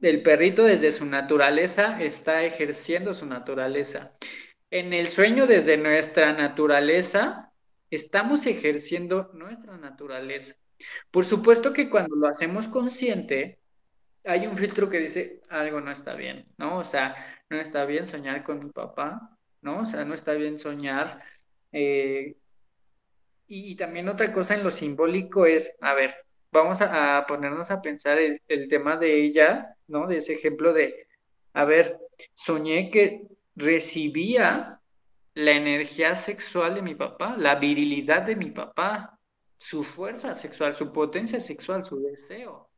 el perrito desde su naturaleza está ejerciendo su naturaleza. En el sueño desde nuestra naturaleza, estamos ejerciendo nuestra naturaleza. Por supuesto que cuando lo hacemos consciente, hay un filtro que dice algo no está bien, ¿no? O sea, no está bien soñar con mi papá, ¿no? O sea, no está bien soñar. Eh, y, y, también otra cosa en lo simbólico es, a ver, vamos a, ponernos a pensar el, tema de ella, ¿no? De ese ejemplo de, a ver, soñé que recibía la energía sexual de mi papá, la virilidad de mi papá, su fuerza sexual, su potencia sexual, su deseo,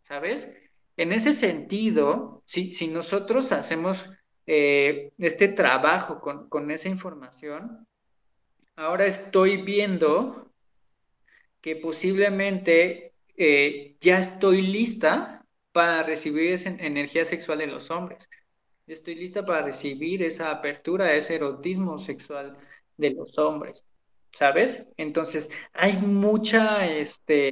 ¿sabes? En ese sentido, si, si nosotros hacemos eh, este trabajo con, con esa información, ahora estoy viendo que posiblemente eh, ya estoy lista para recibir esa energía sexual de los hombres. Estoy lista para recibir esa apertura, ese erotismo sexual de los hombres, ¿sabes? Entonces, hay mucha, este,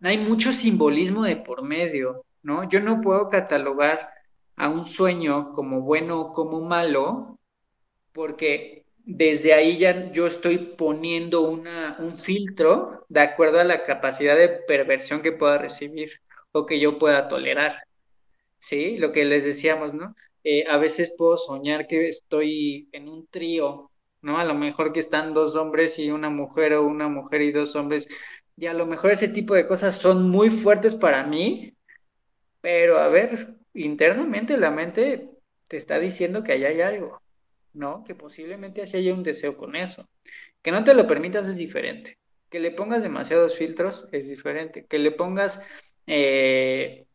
hay mucho simbolismo de por medio, ¿no? Yo no puedo catalogar a un sueño como bueno o como malo, porque desde ahí ya yo estoy poniendo un filtro de acuerdo a la capacidad de perversión que pueda recibir o que yo pueda tolerar. ¿Sí? Lo que les decíamos, ¿no? Eh, a veces puedo soñar que estoy en un trío, ¿no? A lo mejor que están dos hombres y una mujer o una mujer y dos hombres. Y a lo mejor ese tipo de cosas son muy fuertes para mí, pero a ver, internamente la mente te está diciendo que allá hay algo. ¿No? Que posiblemente así haya un deseo con eso. Que no te lo permitas es diferente. Que le pongas demasiados filtros es diferente. Que le pongas eh,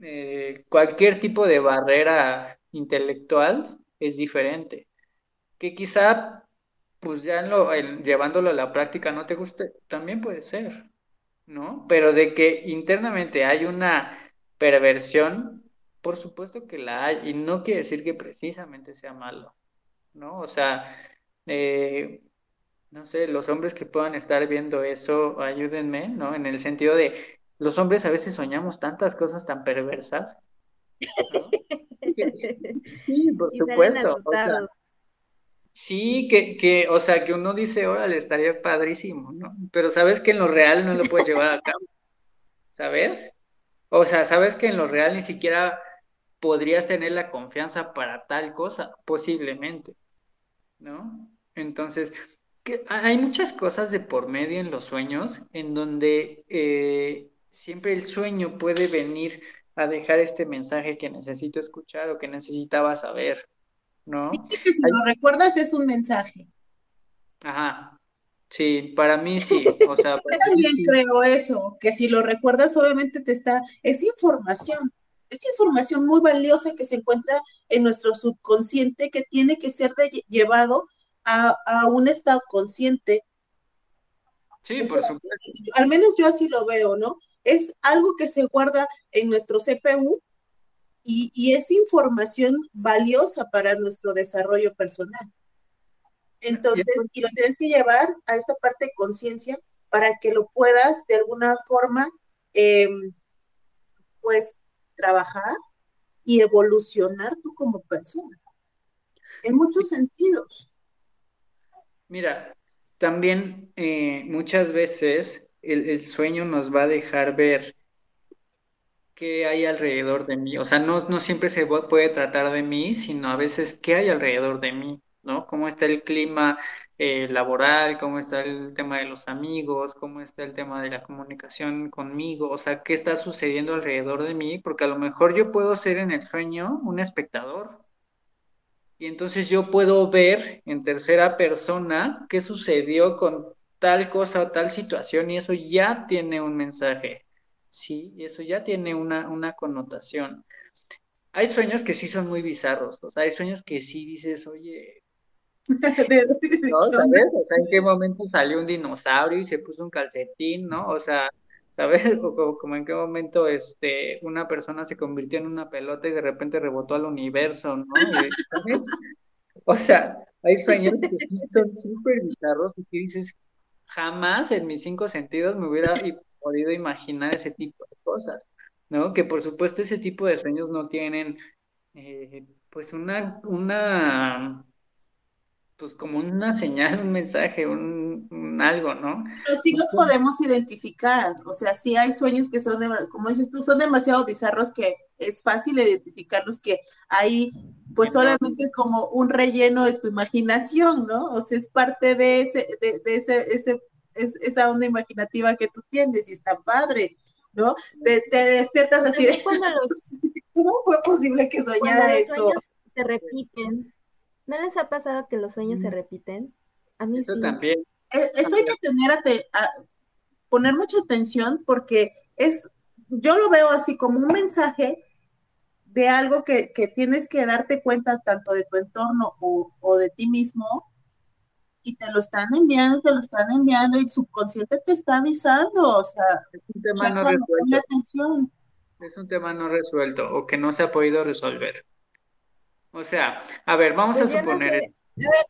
eh, cualquier tipo de barrera intelectual es diferente. Que quizá, pues ya llevándolo a la práctica no te guste, también puede ser, ¿no? Pero de que internamente hay una perversión, por supuesto que la hay, y no quiere decir que precisamente sea malo, ¿no? O sea, eh, no sé, los hombres que puedan estar viendo eso, ayúdenme, ¿no? En el sentido de, los hombres a veces soñamos tantas cosas tan perversas. sí, por supuesto. sí, que, que, o sea, que uno dice, órale, estaría padrísimo, ¿no? Pero sabes que en lo real no lo puedes llevar a cabo, ¿sabes? O sea, sabes que en lo real ni siquiera podrías tener la confianza para tal cosa, posiblemente, ¿no? Entonces, hay muchas cosas de por medio en los sueños en donde eh, siempre el sueño puede venir a dejar este mensaje que necesito escuchar o que necesitaba saber, ¿no? que si lo recuerdas es un mensaje. Ajá. Sí, para mí sí. O sea, Yo también creo eso, que si lo recuerdas, obviamente te está, es información es información muy valiosa que se encuentra en nuestro subconsciente que tiene que ser llevado a, un estado consciente. Sí, por supuesto. Al menos yo así lo veo, ¿no? Es algo que se guarda en nuestro CPU y, y es información valiosa para nuestro desarrollo personal. Entonces, y lo tienes que llevar a esta parte de conciencia para que lo puedas de alguna forma, eh, pues, trabajar y evolucionar tú como persona. En muchos sentidos. Mira, también eh, muchas veces el, sueño nos va a dejar ver qué hay alrededor de mí. O sea, no, no siempre se puede tratar de mí, sino a veces qué hay alrededor de mí, ¿no? Cómo está el clima eh, laboral, cómo está el tema de los amigos, cómo está el tema de la comunicación conmigo, o sea, qué está sucediendo alrededor de mí, porque a lo mejor yo puedo ser en el sueño un espectador. Y entonces yo puedo ver en tercera persona qué sucedió con tal cosa o tal situación y eso ya tiene un mensaje, ¿sí? Y eso ya tiene una, una connotación. hay sueños que sí son muy bizarros, o sea, hay sueños que sí dices, oye, ¿no? ¿Sabes? O sea, ¿en qué momento salió un dinosaurio y se puso un calcetín, ¿no? O sea, ¿sabes? O, como en qué momento este, una persona se convirtió en una pelota y de repente rebotó al universo, ¿no? O sea, hay sueños que sí son súper bizarros y que dices, jamás en mis cinco sentidos me hubiera podido imaginar ese tipo de cosas. ¿no? Que por supuesto ese tipo de sueños no tienen, eh, pues una, una, pues como una señal, un mensaje, un, algo, ¿no? Pero sí los podemos identificar, o sea, sí hay sueños que son, como dices tú, son demasiado bizarros que es fácil identificarlos, que ahí pues solamente es como un relleno de tu imaginación, ¿no? O sea, es parte de ese, de, ese, ese, esa onda imaginativa que tú tienes y está padre. ¿no? Te, despiertas así de... ¿Cómo fue posible que soñara los eso? Sueños se repiten. ¿No les ha pasado que los sueños se repiten? A mí eso también. E, eso hay que tener a, poner mucha atención porque es, yo lo veo así como un mensaje de algo que, que tienes que darte cuenta tanto de tu entorno o, o de ti mismo y te lo están enviando, te lo están enviando y el subconsciente te está avisando, o sea, es un tema no resuelto. Atención. Es un tema no resuelto o que no se ha podido resolver. O sea, a ver, vamos pues a suponer. a ver,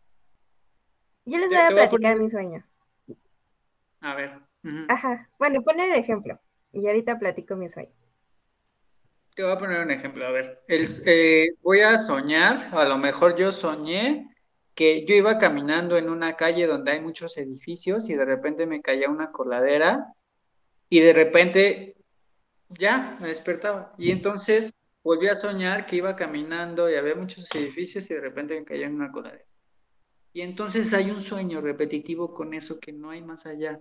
yo les voy a platicar mi sueño. A ver. Ajá. Bueno, pon el ejemplo y ahorita platico mi sueño. Te voy a poner un ejemplo, a ver. El, eh, voy a soñar, a lo mejor yo soñé que yo iba caminando en una calle donde hay muchos edificios y de repente me caía una coladera y de repente ya me despertaba. Y entonces volví a soñar que iba caminando y había muchos edificios y de repente me caía en una coladera. Y entonces hay un sueño repetitivo con eso que no hay más allá.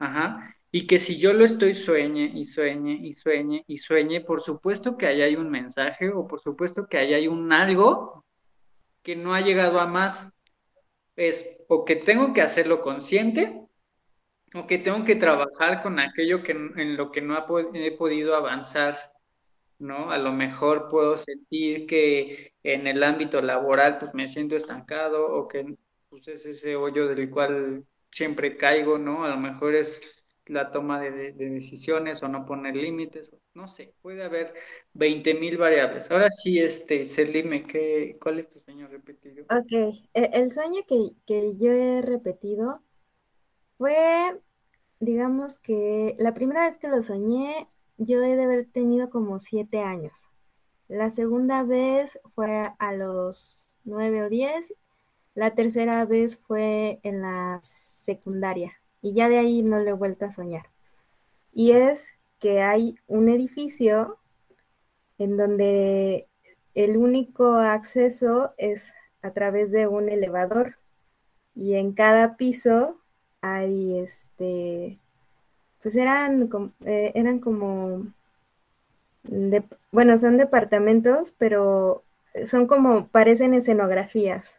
Ajá. Y que si yo lo estoy sueñe y sueñe y sueñe y sueñe, por supuesto que ahí hay un mensaje o por supuesto que ahí hay un algo que no ha llegado a más. Es o que tengo que hacerlo consciente o que tengo que trabajar con aquello que, en lo que no he podido avanzar, ¿no? A lo mejor puedo sentir que en el ámbito laboral pues me siento estancado o que pues, es ese hoyo del cual siempre caigo, ¿no? A lo mejor es la toma de, decisiones o no poner límites, no sé, puede haber 20 mil variables. Ahora sí, este, Selime, ¿qué, ¿cuál es tu sueño repetido? Ok, e, el sueño que, que yo he repetido fue, digamos que la primera vez que lo soñé, yo he de haber tenido como siete años. La segunda vez fue a los nueve o diez. La tercera vez fue en la secundaria y ya de ahí no le he vuelto a soñar. Y es que hay un edificio en donde el único acceso es a través de un elevador y en cada piso hay este pues eran eh, eran como bueno son departamentos pero son como parecen escenografías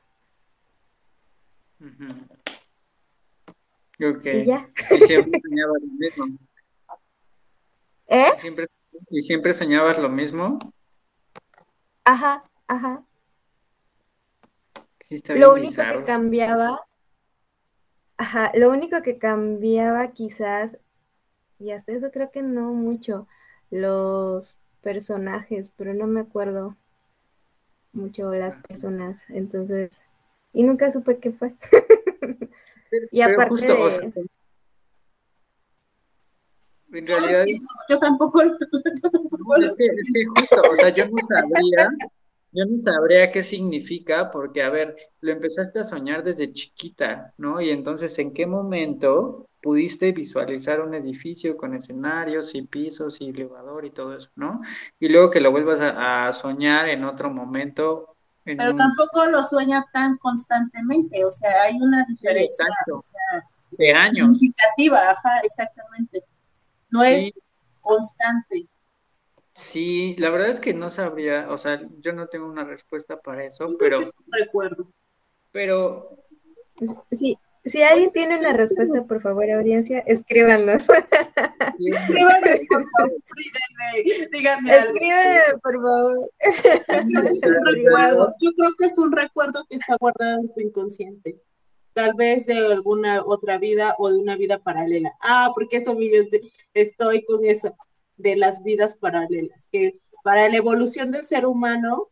y ya. Y siempre soñabas lo mismo. ¿Eh? ¿Y siempre, soñabas lo mismo? Ajá, ajá. lo único que cambiaba, ajá, lo único que cambiaba quizás, y hasta eso creo que no mucho, los personajes, pero no me acuerdo mucho las personas, entonces, y nunca supe qué fue. y aparte justo, en realidad... Yo tampoco, es, que, justo, o sea, yo no sabría, yo no sabría qué significa, porque, a ver, lo empezaste a soñar desde chiquita, ¿no? Y entonces, ¿en qué momento pudiste visualizar un edificio con escenarios y pisos y elevador y todo eso, ¿no? Y luego que lo vuelvas a, soñar en otro momento. Pero tampoco lo sueña tan constantemente, o sea, hay una diferencia de años. significativa, ajá, exactamente no es constante. Sí, la verdad es que no sabría, o sea, yo no tengo una respuesta para eso, pero... recuerdo. Pero... Sí, Si alguien tiene una respuesta, por favor, audiencia, escríbanos. Escríbanme, por favor, díganme, algo. Escríbanme, por favor. Yo creo que es un recuerdo que está guardado en tu inconsciente. Tal vez de alguna otra vida o de una vida paralela. Ah, porque eso, yo estoy con eso, de las vidas paralelas, que para la evolución del ser humano,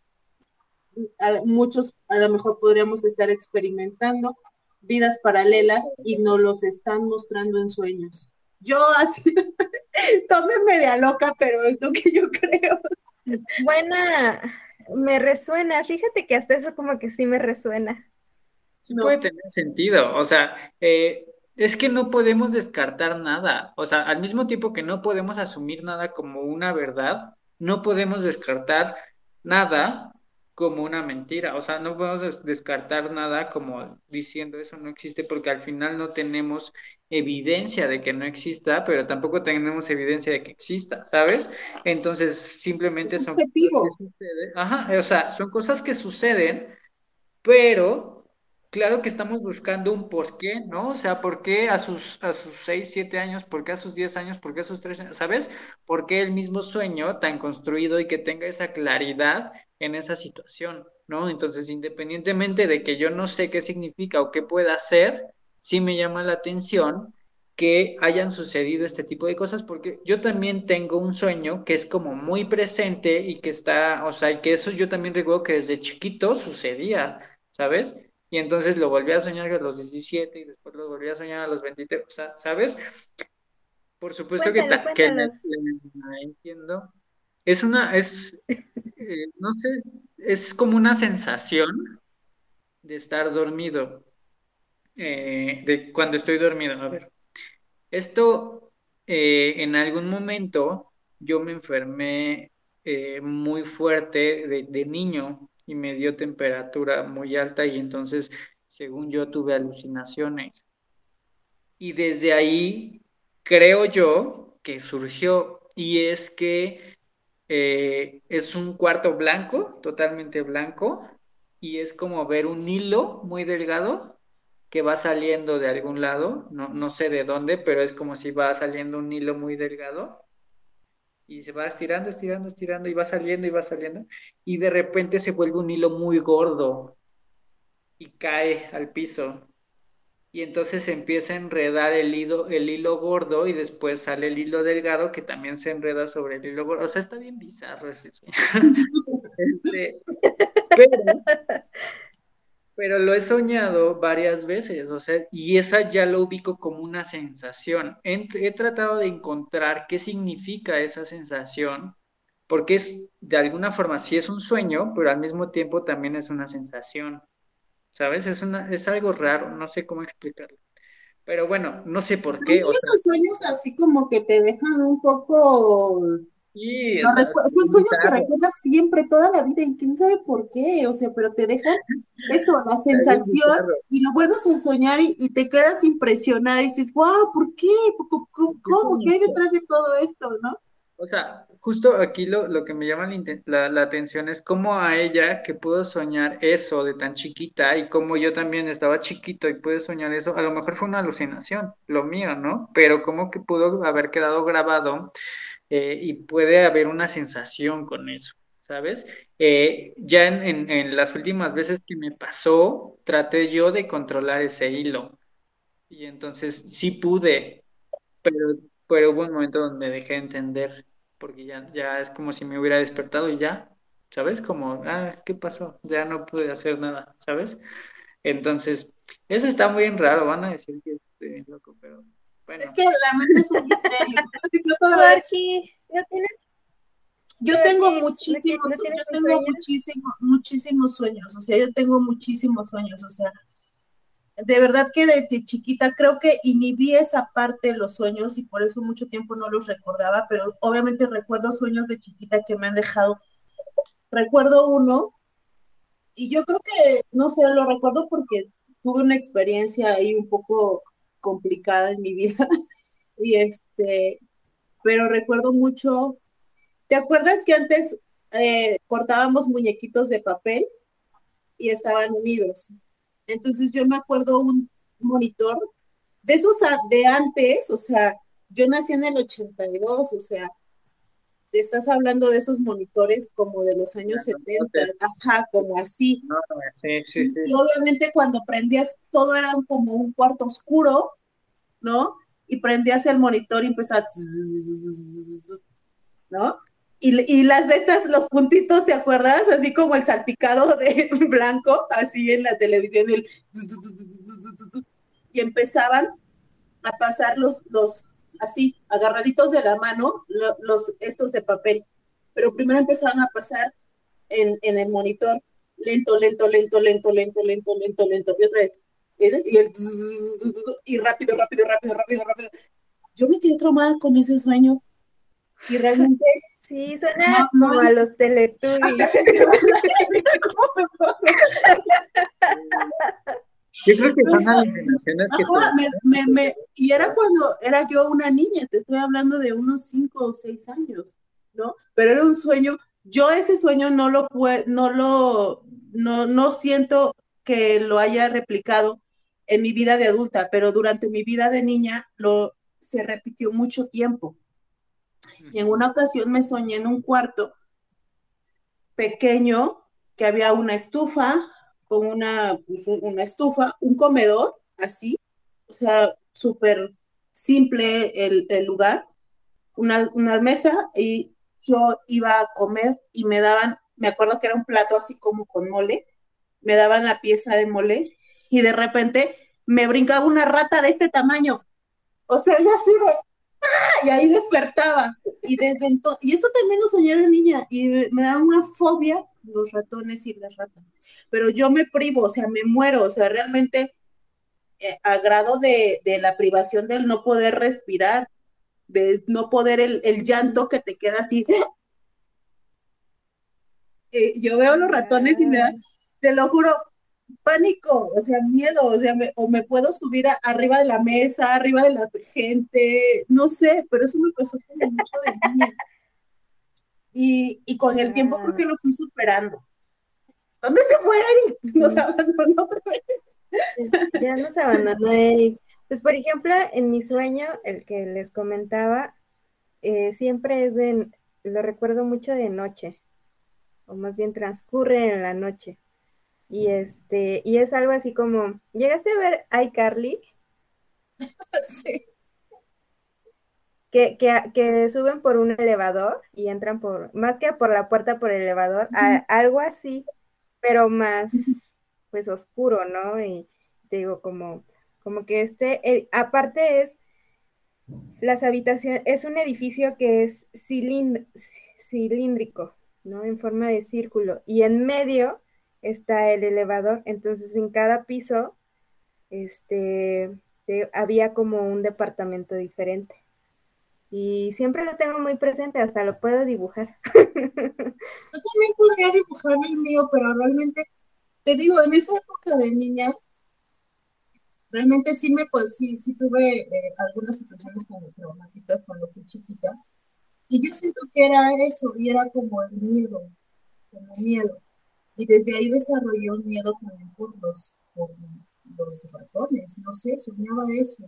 muchos a lo mejor podríamos estar experimentando vidas paralelas y nos los están mostrando en sueños. Yo así, tome media loca, pero es lo que yo creo. Buena, me resuena, fíjate que hasta eso como que sí me resuena. Sí puede tener sentido, o sea, eh, es que no podemos descartar nada, o sea, al mismo tiempo que no podemos asumir nada como una verdad, no podemos descartar nada como una mentira. O sea, no podemos descartar nada como diciendo eso no existe porque al final no tenemos evidencia de que no exista, pero tampoco tenemos evidencia de que exista, ¿sabes? Entonces, simplemente son cosas que suceden. Ajá, o sea, son cosas que suceden, pero claro que estamos buscando un por qué, ¿no? O sea, ¿por qué a sus, a sus 6, 7 años? ¿Por qué a sus 10 años? ¿Por qué a sus 3 años? ¿Sabes? ¿Por qué el mismo sueño tan construido y que tenga esa claridad en esa situación, ¿no? Entonces, independientemente de que yo no sé qué significa o qué pueda hacer, sí me llama la atención que hayan sucedido este tipo de cosas, porque yo también tengo un sueño que es como muy presente y que está, o sea, y que eso yo también recuerdo que desde chiquito sucedía, ¿sabes? y entonces lo volví a soñar a los 17 y después lo volví a soñar a los 23, o sea, ¿sabes? Por supuesto que, que entiendo. Es una, es, eh, no sé, es como una sensación de estar dormido, eh, de cuando estoy dormido. A ver, esto eh, en algún momento yo me enfermé muy fuerte de, de niño y me dio temperatura muy alta y entonces, según yo, tuve alucinaciones. Y desde ahí creo yo que surgió y es que eh, es un cuarto blanco, totalmente blanco, y es como ver un hilo muy delgado que va saliendo de algún lado, no, no sé de dónde, pero es como si va saliendo un hilo muy delgado y se va estirando, estirando, estirando y va saliendo y va saliendo y de repente se vuelve un hilo muy gordo y cae al piso y entonces se empieza a enredar el hilo, el hilo gordo y después sale el hilo delgado que también se enreda sobre el hilo gordo. O sea, está bien bizarro ese sueño. Este, pero, pero lo he soñado varias veces, o sea, y esa ya lo ubico como una sensación. He, tratado de encontrar qué significa esa sensación, porque es, de alguna forma, sí es un sueño, pero al mismo tiempo también es una sensación, ¿sabes? Es, una, es algo raro, no sé cómo explicarlo. Pero bueno, no sé por qué. esos sueños así como que te dejan un poco son sueños que recuerdas siempre, toda la vida, y quién sabe por qué, o sea, pero te dejan eso, la sensación, y lo vuelves a soñar y, te quedas impresionada y dices, wow, ¿por qué? ¿Cómo? ¿Qué hay detrás de todo esto, no? O sea, justo aquí lo, lo que me llama la, la, atención es cómo a ella que pudo soñar eso de tan chiquita y como yo también estaba chiquito y pude soñar eso, a lo mejor fue una alucinación, lo mío, ¿no? Pero cómo que pudo haber quedado grabado eh, y puede haber una sensación con eso, ¿sabes? Eh, ya en, las últimas veces que me pasó, traté yo de controlar ese hilo y entonces sí pude, pero, pero hubo un momento donde dejé de entender, porque ya, ya es como si me hubiera despertado y ya, ¿sabes? Como, ah, ¿qué pasó? Ya no pude hacer nada, ¿sabes? Entonces, eso está muy raro, van a decir que estoy loco, pero es que la mente es un misterio. ¿no tienes? Yo tengo muchísimos, yo tengo muchísimos, muchísimos sueños, o sea, yo tengo muchísimos sueños, o sea, de verdad que desde chiquita creo que inhibí esa parte de los sueños y por eso mucho tiempo no los recordaba, pero obviamente recuerdo sueños de chiquita que me han dejado. Recuerdo uno y yo creo que, no sé, lo recuerdo porque tuve una experiencia ahí un poco complicada en mi vida. y este, pero recuerdo mucho, ¿te acuerdas que antes eh, cortábamos muñequitos de papel y estaban unidos? Entonces yo me acuerdo un, monitor de esos de antes, o sea, yo nací en el 82, o sea, te estás hablando de esos monitores como de los años 70, ajá, como así. sí, sí, sí. Y obviamente cuando prendías, todo era como un cuarto oscuro, ¿no? Y prendías el monitor y empezaba, ¿no? Y, las de estas, los puntitos, ¿te acuerdas? Así como el salpicado de blanco, así en la televisión, y empezaban a pasar los, los, así, agarraditos de la mano, los, estos de papel. Pero primero empezaban a pasar en, en el monitor, lento, lento, lento, lento, lento, lento, lento, lento, y otra vez, y, el, y rápido, rápido, rápido, rápido, rápido. Yo me quedé traumada con ese sueño y realmente Sí, suena como a los Teletubbies. Yo creo que son alucinaciones que me, me, y era cuando era yo una niña, te estoy hablando de unos cinco o seis años, ¿no? Pero era un sueño, yo ese sueño no lo puedo, no lo, no, no siento que lo haya replicado en mi vida de adulta, pero durante mi vida de niña lo se repitió mucho tiempo. Y en una ocasión me soñé en un cuarto pequeño que había una estufa, con una, pues, una estufa, un comedor, así, o sea, súper simple el, lugar, una, una, mesa y yo iba a comer y me daban, me acuerdo que era un plato así como con mole, me daban la pieza de mole y de repente me brincaba una rata de este tamaño. O sea, yo así de, y ahí despertaba. Y desde entonces, y eso también lo soñé de niña, y me da una fobia los ratones y las ratas. Pero yo me privo, o sea, me muero, o sea, realmente eh, a grado de, la privación del no poder respirar, de no poder el, llanto que te queda así. Eh, yo veo los ratones y me da, te lo juro, pánico, o sea, miedo, o sea, me, o me puedo subir arriba de la mesa, arriba de la gente, no sé, pero eso me pasó como mucho de niña. Y, y con el tiempo creo que lo fui superando. ¿Dónde se fue Eric? Nos abandonó otra vez. Ya nos abandonó Eric. Pues, por ejemplo, en mi sueño, el que les comentaba, eh, siempre es de, lo recuerdo mucho de noche, o más bien transcurre en la noche. Y este, y es algo así como, ¿llegaste a ver iCarly? sí. Que, que, suben por un elevador y entran por, más que por la puerta por el elevador, algo así, pero más, pues oscuro, ¿no? Y digo, como, como que este, eh, aparte es, las habitaciones, es un edificio que es cilíndrico, ¿no? En forma de círculo, y en medio está el elevador, entonces en cada piso este, había como un departamento diferente. Y siempre lo tengo muy presente, hasta lo puedo dibujar. Yo también podría dibujar el mío, pero realmente, te digo, en esa época de niña, realmente sí me, pues sí, sí tuve eh, algunas situaciones como traumáticas cuando fui chiquita. Y yo siento que era eso, y era como el miedo, como miedo. Y desde ahí desarrollé un miedo también por los, por los ratones, no sé, soñaba eso,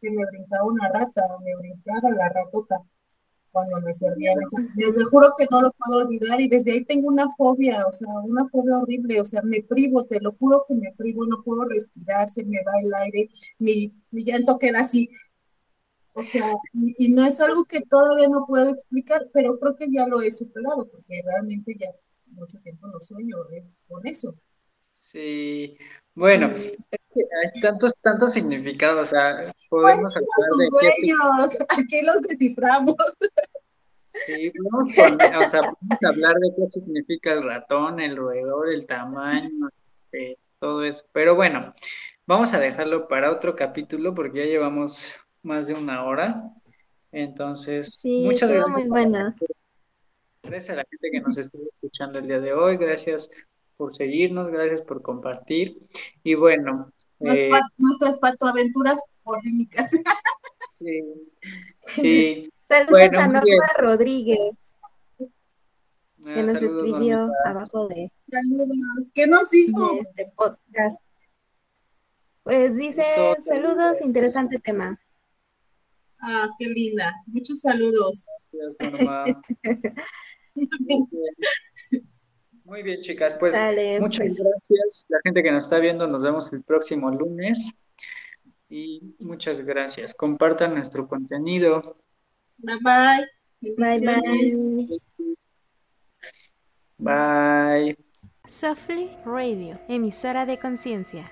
que me brincaba una rata, me brincaba la ratota cuando me servían esa. Te juro que no lo puedo olvidar y desde ahí tengo una fobia, o sea, una fobia horrible, o sea, me privo, te lo juro que me privo, no puedo respirar, se me va el aire, mi, mi llanto queda así. O sea, y, y no es algo que todavía no puedo explicar, pero creo que ya lo he superado, porque realmente ya mucho tiempo no sueño con eso. Sí, bueno, hay tantos, tantos significados, o sea, podemos hablar de sueños, qué... los desciframos. Sí, podemos, poner, o sea, podemos hablar de qué significa el ratón, el roedor, el tamaño, este, todo eso. Pero bueno, vamos a dejarlo para otro capítulo porque ya llevamos más de una hora. Entonces, sí, muchas gracias. muy buena. Gracias a la gente que nos estuvo escuchando el día de hoy, gracias por seguirnos, gracias por compartir. Y bueno. Eh, nuestras patoaventuras polímicas. Sí. sí. Saludos a Norma Rodríguez, ah, que nos escribió abajo de. Saludos. ¿Qué nos dijo? este podcast. Pues dice, saludos, interesante tema. Ah, qué linda. Muchos saludos. Muy bien, chicas. Pues muchas pues. gracias. La gente que nos está viendo, nos vemos el próximo lunes. Y muchas gracias. Compartan nuestro contenido. Bye bye. Bye bye. Bye. Softly Radio, emisora de conciencia.